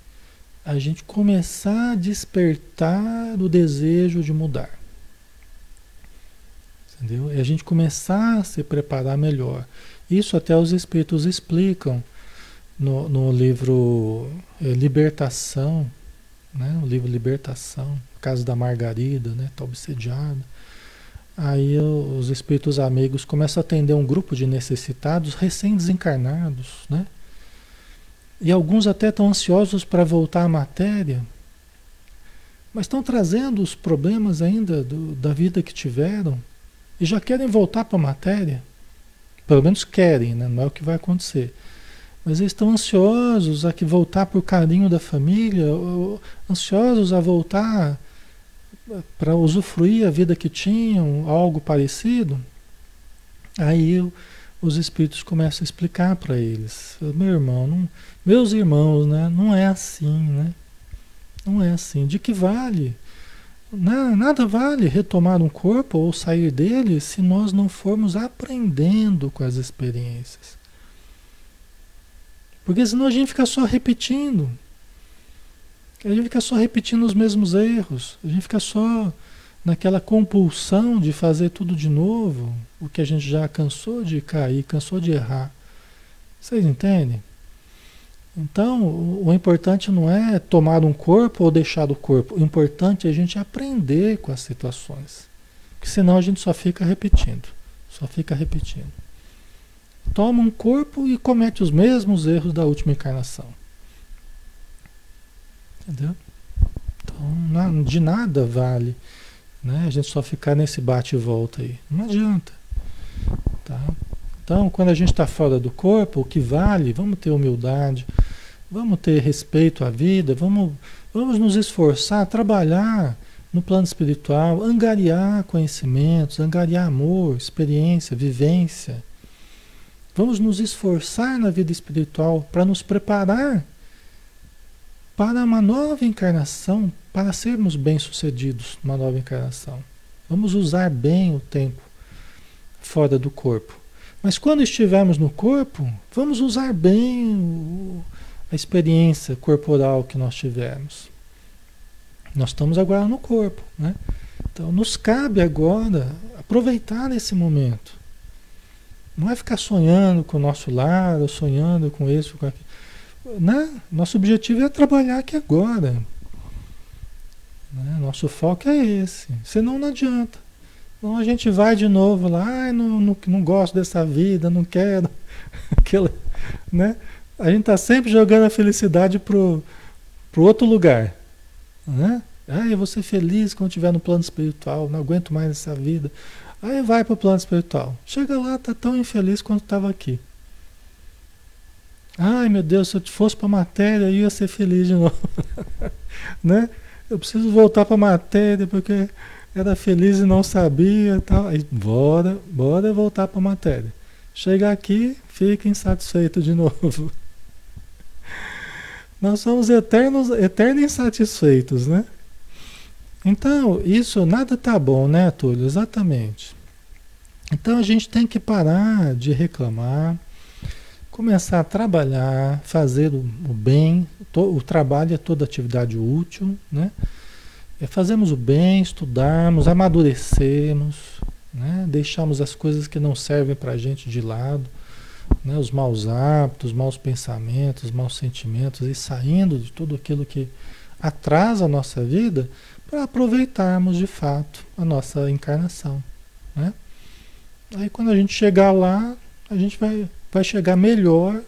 a gente começar a despertar o desejo de mudar. Entendeu? E a gente começar a se preparar melhor. Isso até os espíritos explicam no, no livro é, Libertação, né? o livro Libertação, caso da Margarida, né? Está obsediada. Aí os espíritos amigos começam a atender um grupo de necessitados recém-desencarnados, né? E alguns até estão ansiosos para voltar à matéria, mas estão trazendo os problemas ainda do, da vida que tiveram e já querem voltar para a matéria. Pelo menos querem, né? não é o que vai acontecer. Mas eles estão ansiosos a que voltar por carinho da família, ansiosos a voltar para usufruir a vida que tinham, algo parecido. Aí os espíritos começam a explicar para eles. Meu irmão, não, meus irmãos, né? Não é assim, né? Não é assim. De que vale? Nada vale retomar um corpo ou sair dele se nós não formos aprendendo com as experiências. Porque senão a gente fica só repetindo. A gente fica só repetindo os mesmos erros. A gente fica só naquela compulsão de fazer tudo de novo, o que a gente já cansou de cair, cansou de errar. Vocês entendem? Então, o, importante não é tomar um corpo ou deixar o corpo. O importante é a gente aprender com as situações. Porque senão a gente só fica repetindo. Só fica repetindo. Toma um corpo e comete os mesmos erros da última encarnação. Entendeu? Então, de nada vale né? A gente só ficar nesse bate e volta aí. Não adianta. Tá? Então, quando a gente está fora do corpo, o que vale, vamos ter humildade, vamos ter respeito à vida, vamos, vamos nos esforçar, trabalhar no plano espiritual, angariar conhecimentos, angariar amor, experiência, vivência. Vamos nos esforçar na vida espiritual para nos preparar para uma nova encarnação, para sermos bem-sucedidos numa nova encarnação. Vamos usar bem o tempo fora do corpo. Mas quando estivermos no corpo, vamos usar bem o, a experiência corporal que nós tivemos. Nós estamos agora no corpo, né? Então nos cabe agora aproveitar esse momento. Não é ficar sonhando com o nosso lar, ou sonhando com isso, com aquilo. Né? Nosso objetivo é trabalhar aqui agora. Né? Nosso foco é esse. Senão não adianta. Então a gente vai de novo lá, ah, não, não, não gosto dessa vida, não quero. <laughs> Aquela, né? A gente está sempre jogando a felicidade pro, pro outro lugar. Né? Ah, eu vou ser feliz quando estiver no plano espiritual, não aguento mais essa vida. Aí vai para o plano espiritual. Chega lá, tá tão infeliz quanto estava aqui. Ai meu Deus, se eu fosse para a matéria, eu ia ser feliz de novo. <laughs> né? Eu preciso voltar para a matéria porque era feliz e não sabia. Tal. Aí, bora, bora voltar para a matéria. Chega aqui, fica insatisfeito de <laughs> novo. Nós somos eternos, eternos insatisfeitos, né? Então, isso nada tá bom, né, Túlio? Exatamente. Então a gente tem que parar de reclamar começar a trabalhar, fazer o, bem, o trabalho é toda atividade útil, né? É fazermos o bem, estudarmos, amadurecermos, né? deixarmos as coisas que não servem para a gente de lado, né? os maus hábitos, os maus pensamentos, os maus sentimentos, e saindo de tudo aquilo que atrasa a nossa vida para aproveitarmos de fato a nossa encarnação. Né? Aí quando a gente chegar lá, a gente vai vai chegar melhor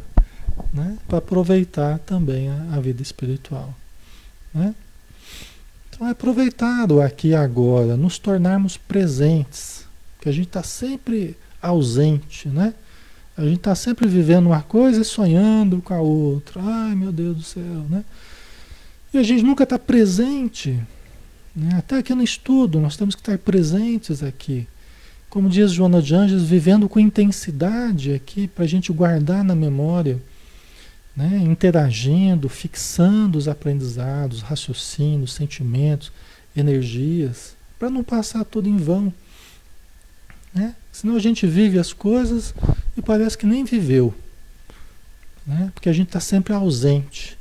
né, para aproveitar também a, a, vida espiritual. Né? Então é aproveitar o aqui e agora, nos tornarmos presentes, que a gente está sempre ausente, né? A gente está sempre vivendo uma coisa e sonhando com a outra. Ai meu Deus do céu, né? E a gente nunca está presente. Né? Até aqui no estudo, nós temos que estar presentes aqui. Como diz Joana de Anjos, vivendo com intensidade aqui, para a gente guardar na memória, né? interagindo, fixando os aprendizados, raciocínios, sentimentos, energias, para não passar tudo em vão. Né? Senão a gente vive as coisas e parece que nem viveu. Né? Porque a gente está sempre ausente.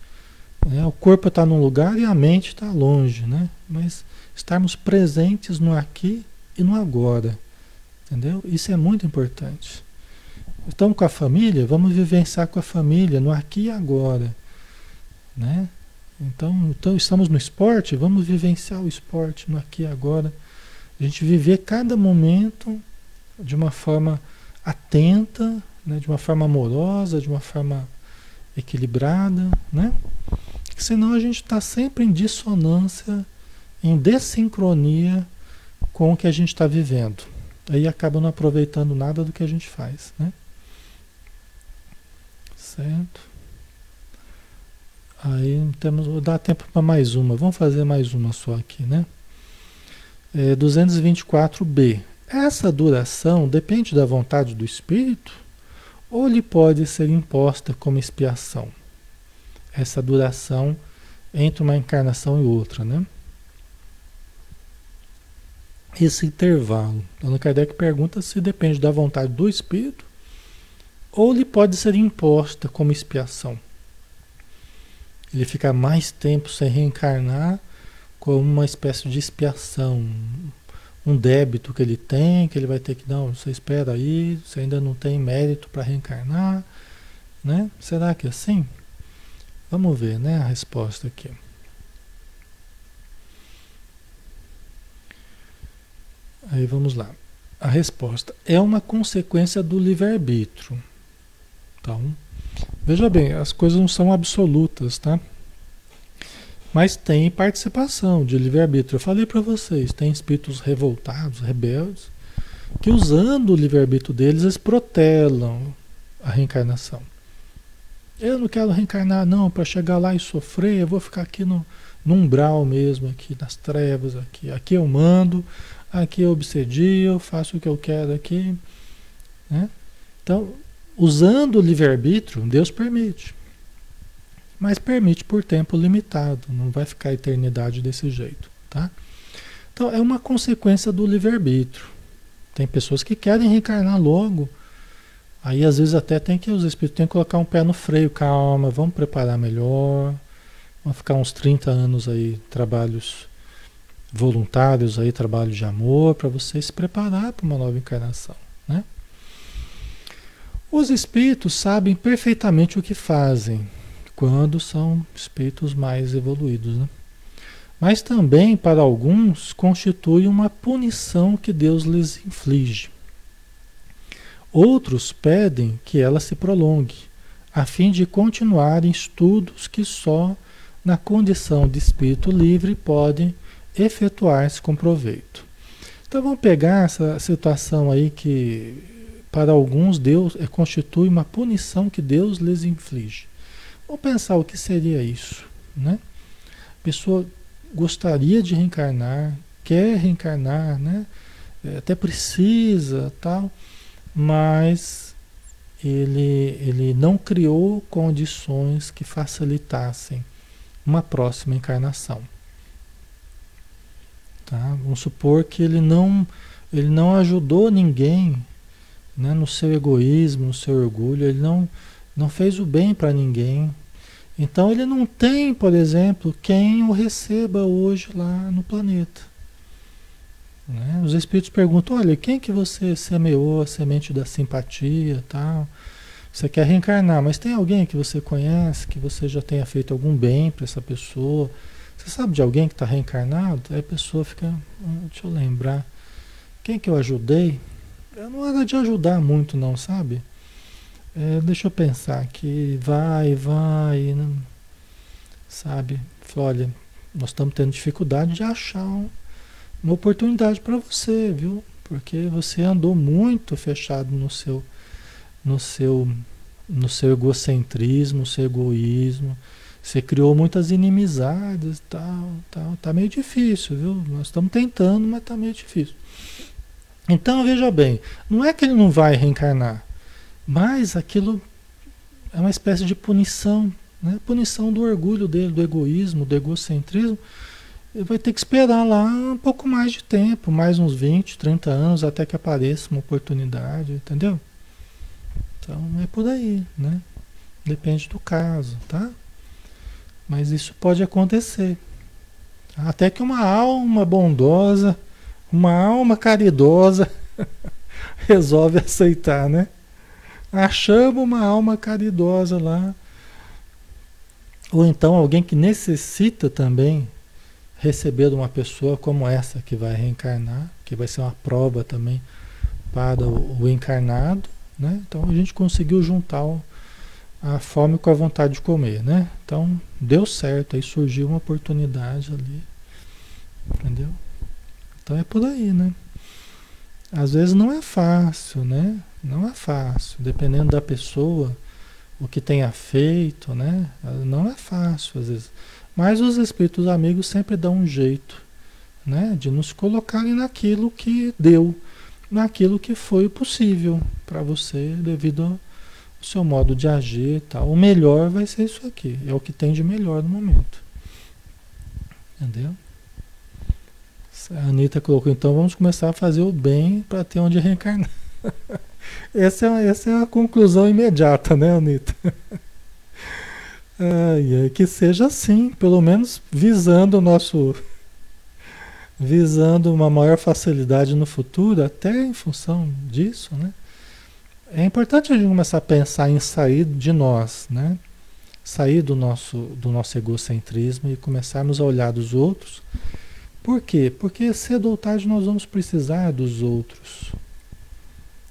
Né? O corpo está num lugar e a mente está longe. Né? Mas estarmos presentes no aqui e no agora. Entendeu? Isso é muito importante. Estamos com a família, vamos vivenciar com a família no aqui e agora. Né? Então, então estamos no esporte, vamos vivenciar o esporte no aqui e agora. A gente viver cada momento de uma forma atenta, né? de uma forma amorosa, de uma forma equilibrada, né? senão a gente está sempre em dissonância, em desincronia com o que a gente está vivendo. Aí acaba não aproveitando nada do que a gente faz, né? Certo? Aí temos, vou dar tempo para mais uma. Vamos fazer mais uma só aqui, né? É, 224b. Essa duração depende da vontade do espírito ou lhe pode ser imposta como expiação? Essa duração entre uma encarnação e outra, né? Esse intervalo. Dona Kardec pergunta se depende da vontade do espírito ou lhe pode ser imposta como expiação. Ele fica mais tempo sem reencarnar como uma espécie de expiação, um débito que ele tem, que ele vai ter que não, você espera aí, você ainda não tem mérito para reencarnar, né? Será que é assim? Vamos ver, né, a resposta aqui. Aí vamos lá. A resposta é uma consequência do livre-arbítrio. Então, veja bem, as coisas não são absolutas, tá? Mas tem participação de livre-arbítrio. Eu falei para vocês, tem espíritos revoltados, rebeldes, que usando o livre-arbítrio deles, eles protelam a reencarnação. Eu não quero reencarnar, não, para chegar lá e sofrer, eu vou ficar aqui no, no umbral mesmo, aqui nas trevas, aqui. Aqui eu mando, aqui eu obsedio, eu faço o que eu quero aqui. Né? Então, Usando o livre-arbítrio, Deus permite. Mas permite por tempo limitado, não vai ficar a eternidade desse jeito, tá? Então é uma consequência do livre-arbítrio. Tem pessoas que querem reencarnar logo. Aí às vezes até tem que os espíritos têm que colocar um pé no freio, calma, vamos preparar melhor. Vamos ficar uns 30 anos aí, trabalhos voluntários aí, trabalho de amor, para você se preparar para uma nova encarnação, né? Os espíritos sabem perfeitamente o que fazem quando são espíritos mais evoluídos. Né? Mas também, para alguns, constitui uma punição que Deus lhes inflige. Outros pedem que ela se prolongue, a fim de continuarem estudos que só na condição de espírito livre podem efetuar-se com proveito. Então vamos pegar essa situação aí que para alguns, Deus é, constitui uma punição que Deus lhes inflige. Vamos pensar o que seria isso, né? A pessoa gostaria de reencarnar, quer reencarnar, né? É, até precisa, tal, mas ele, ele não criou condições que facilitassem uma próxima encarnação. Tá? Vamos supor que ele não, ele não ajudou ninguém né, no seu egoísmo, no seu orgulho, ele não, não fez o bem para ninguém. Então ele não tem, por exemplo, quem o receba hoje lá no planeta. Né? Os espíritos perguntam, olha, quem que você semeou a semente da simpatia tal? Você quer reencarnar, mas tem alguém que você conhece, que você já tenha feito algum bem para essa pessoa? Você sabe de alguém que está reencarnado? Aí a pessoa fica, ah, deixa eu lembrar, quem que eu ajudei? Eu não era de ajudar muito não, sabe? É, deixa eu pensar aqui, vai, vai, não, sabe? Falei, olha, nós estamos tendo dificuldade de achar um, uma oportunidade para você, viu? Porque você andou muito fechado no seu, no seu, no seu egocentrismo, no seu egoísmo. Você criou muitas inimizades, tal, tal. Tá meio difícil, viu? Nós estamos tentando, mas tá meio difícil. Então veja bem, não é que ele não vai reencarnar, mas aquilo é uma espécie de punição, né? Punição do orgulho dele, do egoísmo, do egocentrismo. Ele vai ter que esperar lá um pouco mais de tempo, mais uns 20, 30 anos, até que apareça uma oportunidade, entendeu? Então é por aí, né? Depende do caso, tá? Mas isso pode acontecer. Até que uma alma bondosa, uma alma caridosa <laughs> resolve aceitar, né? Achamos uma alma caridosa lá. Ou então alguém que necessita também receber de uma pessoa como essa que vai reencarnar, que vai ser uma prova também para o, o encarnado, né? Então a gente conseguiu juntar o, a fome com a vontade de comer, né? Então deu certo, aí surgiu uma oportunidade ali, entendeu? Então é por aí, né? Às vezes não é fácil, né? Não é fácil, dependendo da pessoa, o que tenha feito, né? Não é fácil às vezes. Mas os espíritos amigos sempre dão um jeito, né? De nos colocarem naquilo que deu, naquilo que foi possível para você devido o seu modo de agir tal. O melhor vai ser isso aqui. É o que tem de melhor no momento. Entendeu? A Anitta colocou, então vamos começar a fazer o bem para ter onde reencarnar. <laughs> essa, é, essa é a conclusão imediata, né, Anitta? Ai, que seja assim, pelo menos visando o nosso. visando uma maior facilidade no futuro, até em função disso, né? é importante a gente começar a pensar em sair de nós, né? Sair do nosso, do nosso egocentrismo e começarmos a olhar dos outros. Por quê? Porque cedo ou tarde nós vamos precisar dos outros.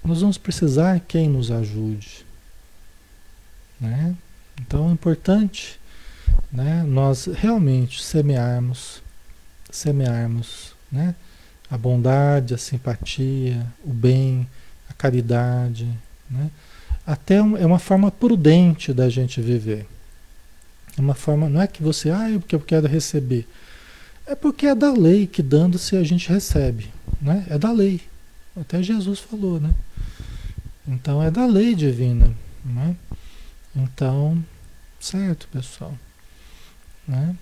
Nós vamos precisar quem nos ajude. Né? Então é importante né, nós realmente semearmos, semearmos né, a bondade, a simpatia, o bem, a caridade, né? Até um, é uma forma prudente da gente viver. É uma forma, não é que você, ah, porque eu quero receber. É porque é da lei que dando-se a gente recebe. Né? É da lei. Até Jesus falou, né? Então é da lei divina. Né? Então, certo, pessoal. Né?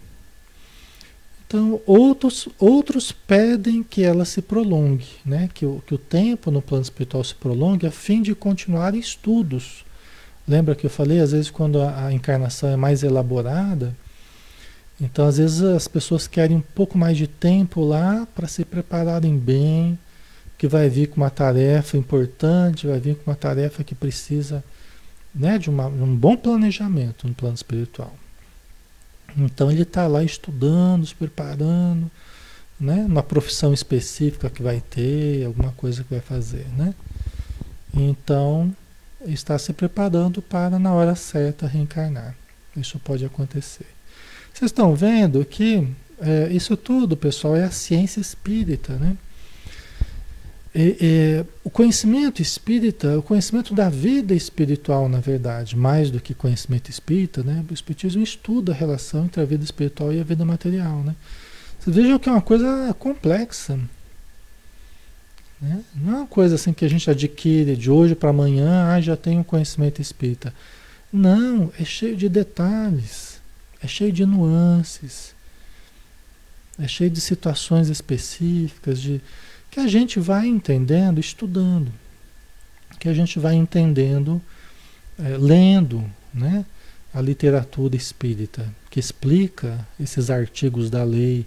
Então, outros, outros pedem que ela se prolongue, né? que, o, que o tempo no plano espiritual se prolongue a fim de continuar estudos. Lembra que eu falei, às vezes, quando a, a encarnação é mais elaborada, então às vezes as pessoas querem um pouco mais de tempo lá para se prepararem bem, que vai vir com uma tarefa importante, vai vir com uma tarefa que precisa né, de, uma, de um bom planejamento no plano espiritual. Então ele está lá estudando, se preparando, né? Uma profissão específica que vai ter, alguma coisa que vai fazer, né? Então está se preparando para na hora certa reencarnar. Isso pode acontecer. Vocês estão vendo que é, isso tudo, pessoal, é a ciência espírita, né? É, é, o conhecimento espírita, o conhecimento da vida espiritual, na verdade, mais do que conhecimento espírita, né? O espiritismo estuda a relação entre a vida espiritual e a vida material, né? Vocês vejam que é uma coisa complexa. Né? Não é uma coisa assim que a gente adquire de hoje para amanhã, ah, já tenho conhecimento espírita. Não, é cheio de detalhes, é cheio de nuances, é cheio de situações específicas, de que a gente vai entendendo, estudando, que a gente vai entendendo, é, lendo, né? A literatura espírita que explica esses artigos da lei,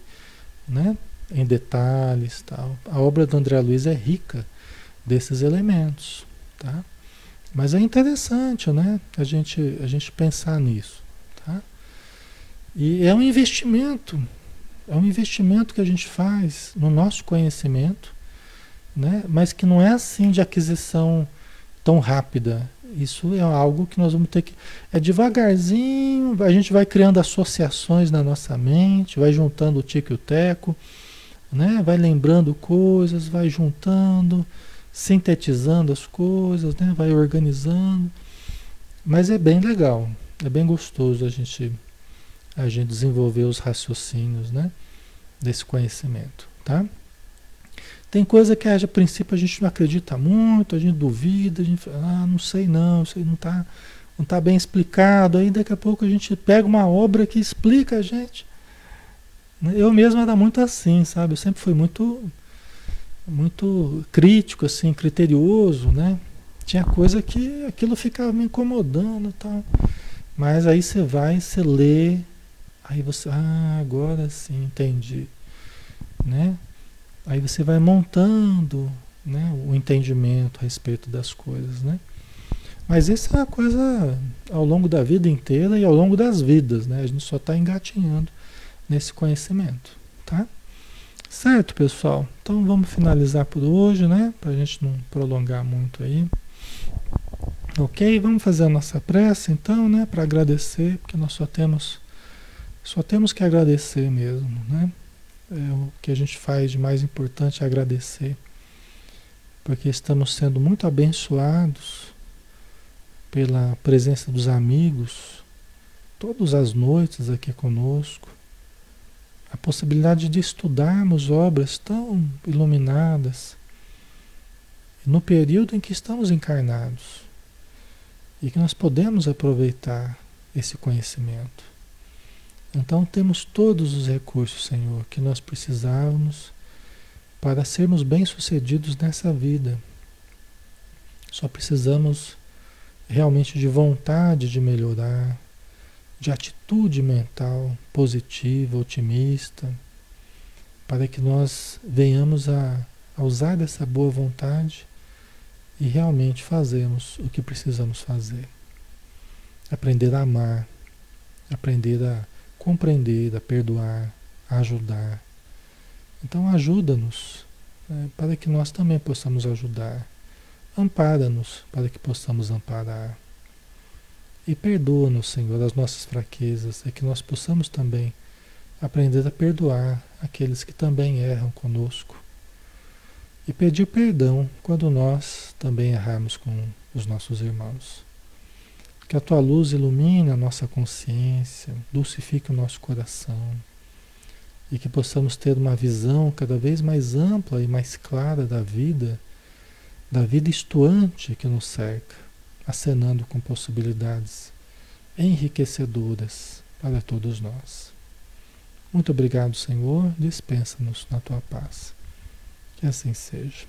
né? Em detalhes, tal. A obra do André Luiz é rica desses elementos, tá? Mas é interessante, né? A gente, a gente pensar nisso? E é um investimento, é um investimento que a gente faz no nosso conhecimento, né? mas que não é assim de aquisição tão rápida. Isso é algo que nós vamos ter que. É devagarzinho, a gente vai criando associações na nossa mente, vai juntando o tico e o teco, né? vai lembrando coisas, vai juntando, sintetizando as coisas, né? vai organizando. Mas é bem legal, é bem gostoso a gente a gente desenvolver os raciocínios, né? Desse conhecimento, tá? Tem coisa que a princípio a gente não acredita muito, a gente duvida, a gente fala, ah, não sei não, isso aí não está não tá bem explicado. Aí daqui a pouco a gente pega uma obra que explica a gente. Eu mesmo era muito assim, sabe? Eu sempre fui muito muito crítico, assim, criterioso, né? Tinha coisa que aquilo ficava me incomodando tal. Mas aí você vai, você lê, aí você, ah, agora sim, entendi, né? Aí você vai montando, né, o entendimento a respeito das coisas, né? Mas isso é uma coisa ao longo da vida inteira e ao longo das vidas, né? A gente só está engatinhando nesse conhecimento, tá? Certo, pessoal? Então vamos finalizar por hoje, né? Para a gente não prolongar muito aí. Ok? Vamos fazer a nossa prece então, né? Para agradecer, porque nós só temos, só temos que agradecer mesmo, né? É, o que a gente faz de mais importante é agradecer, porque estamos sendo muito abençoados pela presença dos amigos, todas as noites aqui conosco a possibilidade de estudarmos obras tão iluminadas no período em que estamos encarnados e que nós podemos aproveitar esse conhecimento. Então temos todos os recursos, Senhor, que nós precisávamos para sermos bem-sucedidos nessa vida. Só precisamos realmente de vontade de melhorar, de atitude mental positiva, otimista, para que nós venhamos a, a usar dessa boa vontade e realmente fazermos o que precisamos fazer. Aprender a amar, aprender a compreender, a perdoar, a ajudar. Então ajuda-nos né, para que nós também possamos ajudar. Ampara-nos para que possamos amparar. E perdoa-nos, Senhor, as nossas fraquezas, e que nós possamos também aprender a perdoar aqueles que também erram conosco. E pedir perdão quando nós também errarmos com os nossos irmãos. Que a tua luz ilumine a nossa consciência, dulcifique o nosso coração e que possamos ter uma visão cada vez mais ampla e mais clara da vida, da vida estuante que nos cerca acenando com possibilidades enriquecedoras para todos nós. Muito obrigado, Senhor. Dispensa-nos na tua paz. Que assim seja.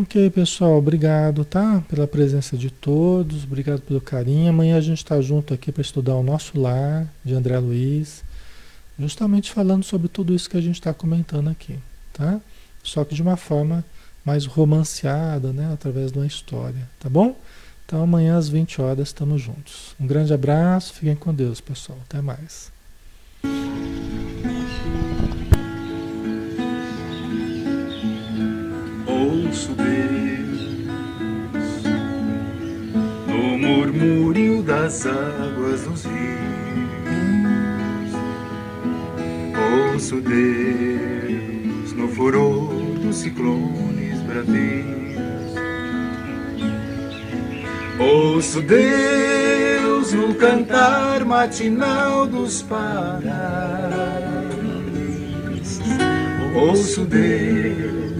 Ok, pessoal, obrigado, tá? Pela presença de todos, obrigado pelo carinho. Amanhã a gente está junto aqui para estudar o nosso lar de André Luiz, justamente falando sobre tudo isso que a gente está comentando aqui, tá? Só que de uma forma mais romanceada, né, através de uma história, tá bom? Então amanhã às 20 horas estamos juntos. Um grande abraço, fiquem com Deus, pessoal. Até mais. Ouço Deus no murmúrio das águas dos rios. Ouço Deus no furor do ciclone bravios. Ouço Deus no cantar matinal dos parais. Ouço Deus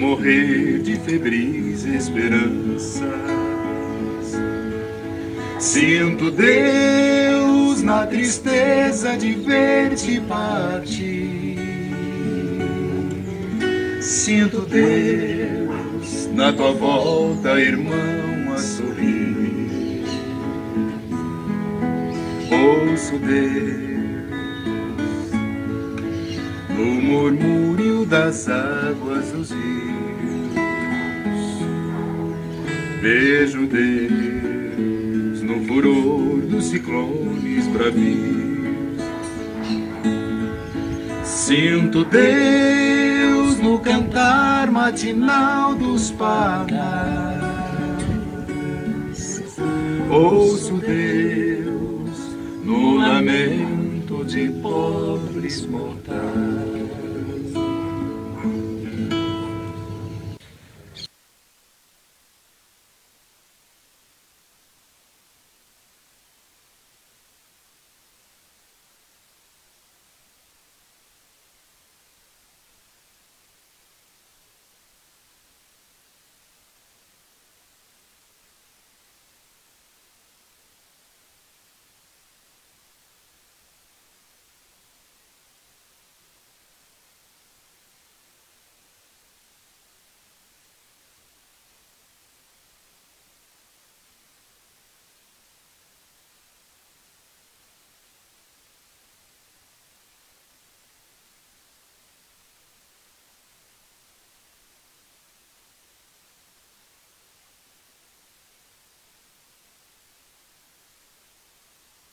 morrer de febris esperanças. Sinto Deus na tristeza de ver-te partir. Sinto Deus na tua volta, irmão, a sorrir. Ouço Deus no murmúrio das águas dos rios. Vejo Deus no furor dos ciclones bravios. Sinto Deus no cantar matinal dos pardais. Ouço Deus no lamento de pobres mortais.